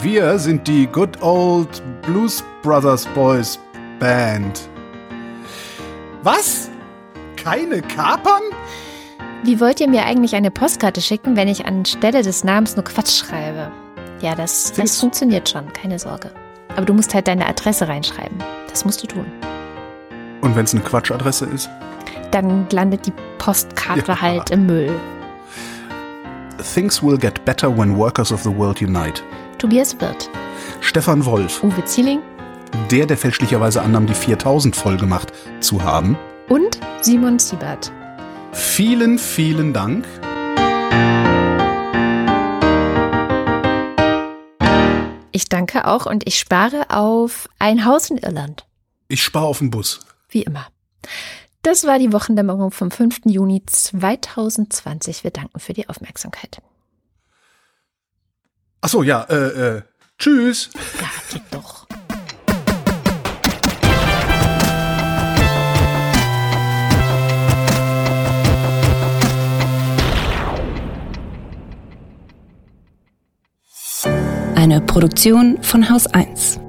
Wir sind die Good Old Blues Brothers Boys Band. Was? Keine Kapern?
Wie wollt ihr mir eigentlich eine Postkarte schicken, wenn ich anstelle des Namens nur Quatsch schreibe? Ja, das, das funktioniert schon. Keine Sorge. Aber du musst halt deine Adresse reinschreiben. Das musst du tun.
Und wenn es eine Quatschadresse ist?
Dann landet die Postkarte
Ja.
halt im Müll.
Things will get better when workers of the world unite.
Tobias Wirth,
Stefan Wolf,
Uwe Zieling
der, der fälschlicherweise annahm, die 4000 voll gemacht zu haben.
und Simon Siebert.
Vielen, vielen Dank.
Ich danke auch und ich spare auf ein Haus in Irland.
Ich spare auf den Bus.
Wie immer. Das war die Wochendämmerung vom 5. Juni 2020. Wir danken für die Aufmerksamkeit.
Achso, ja, äh, äh, tschüss.
Ja, geht doch.
Eine Produktion von Haus 1.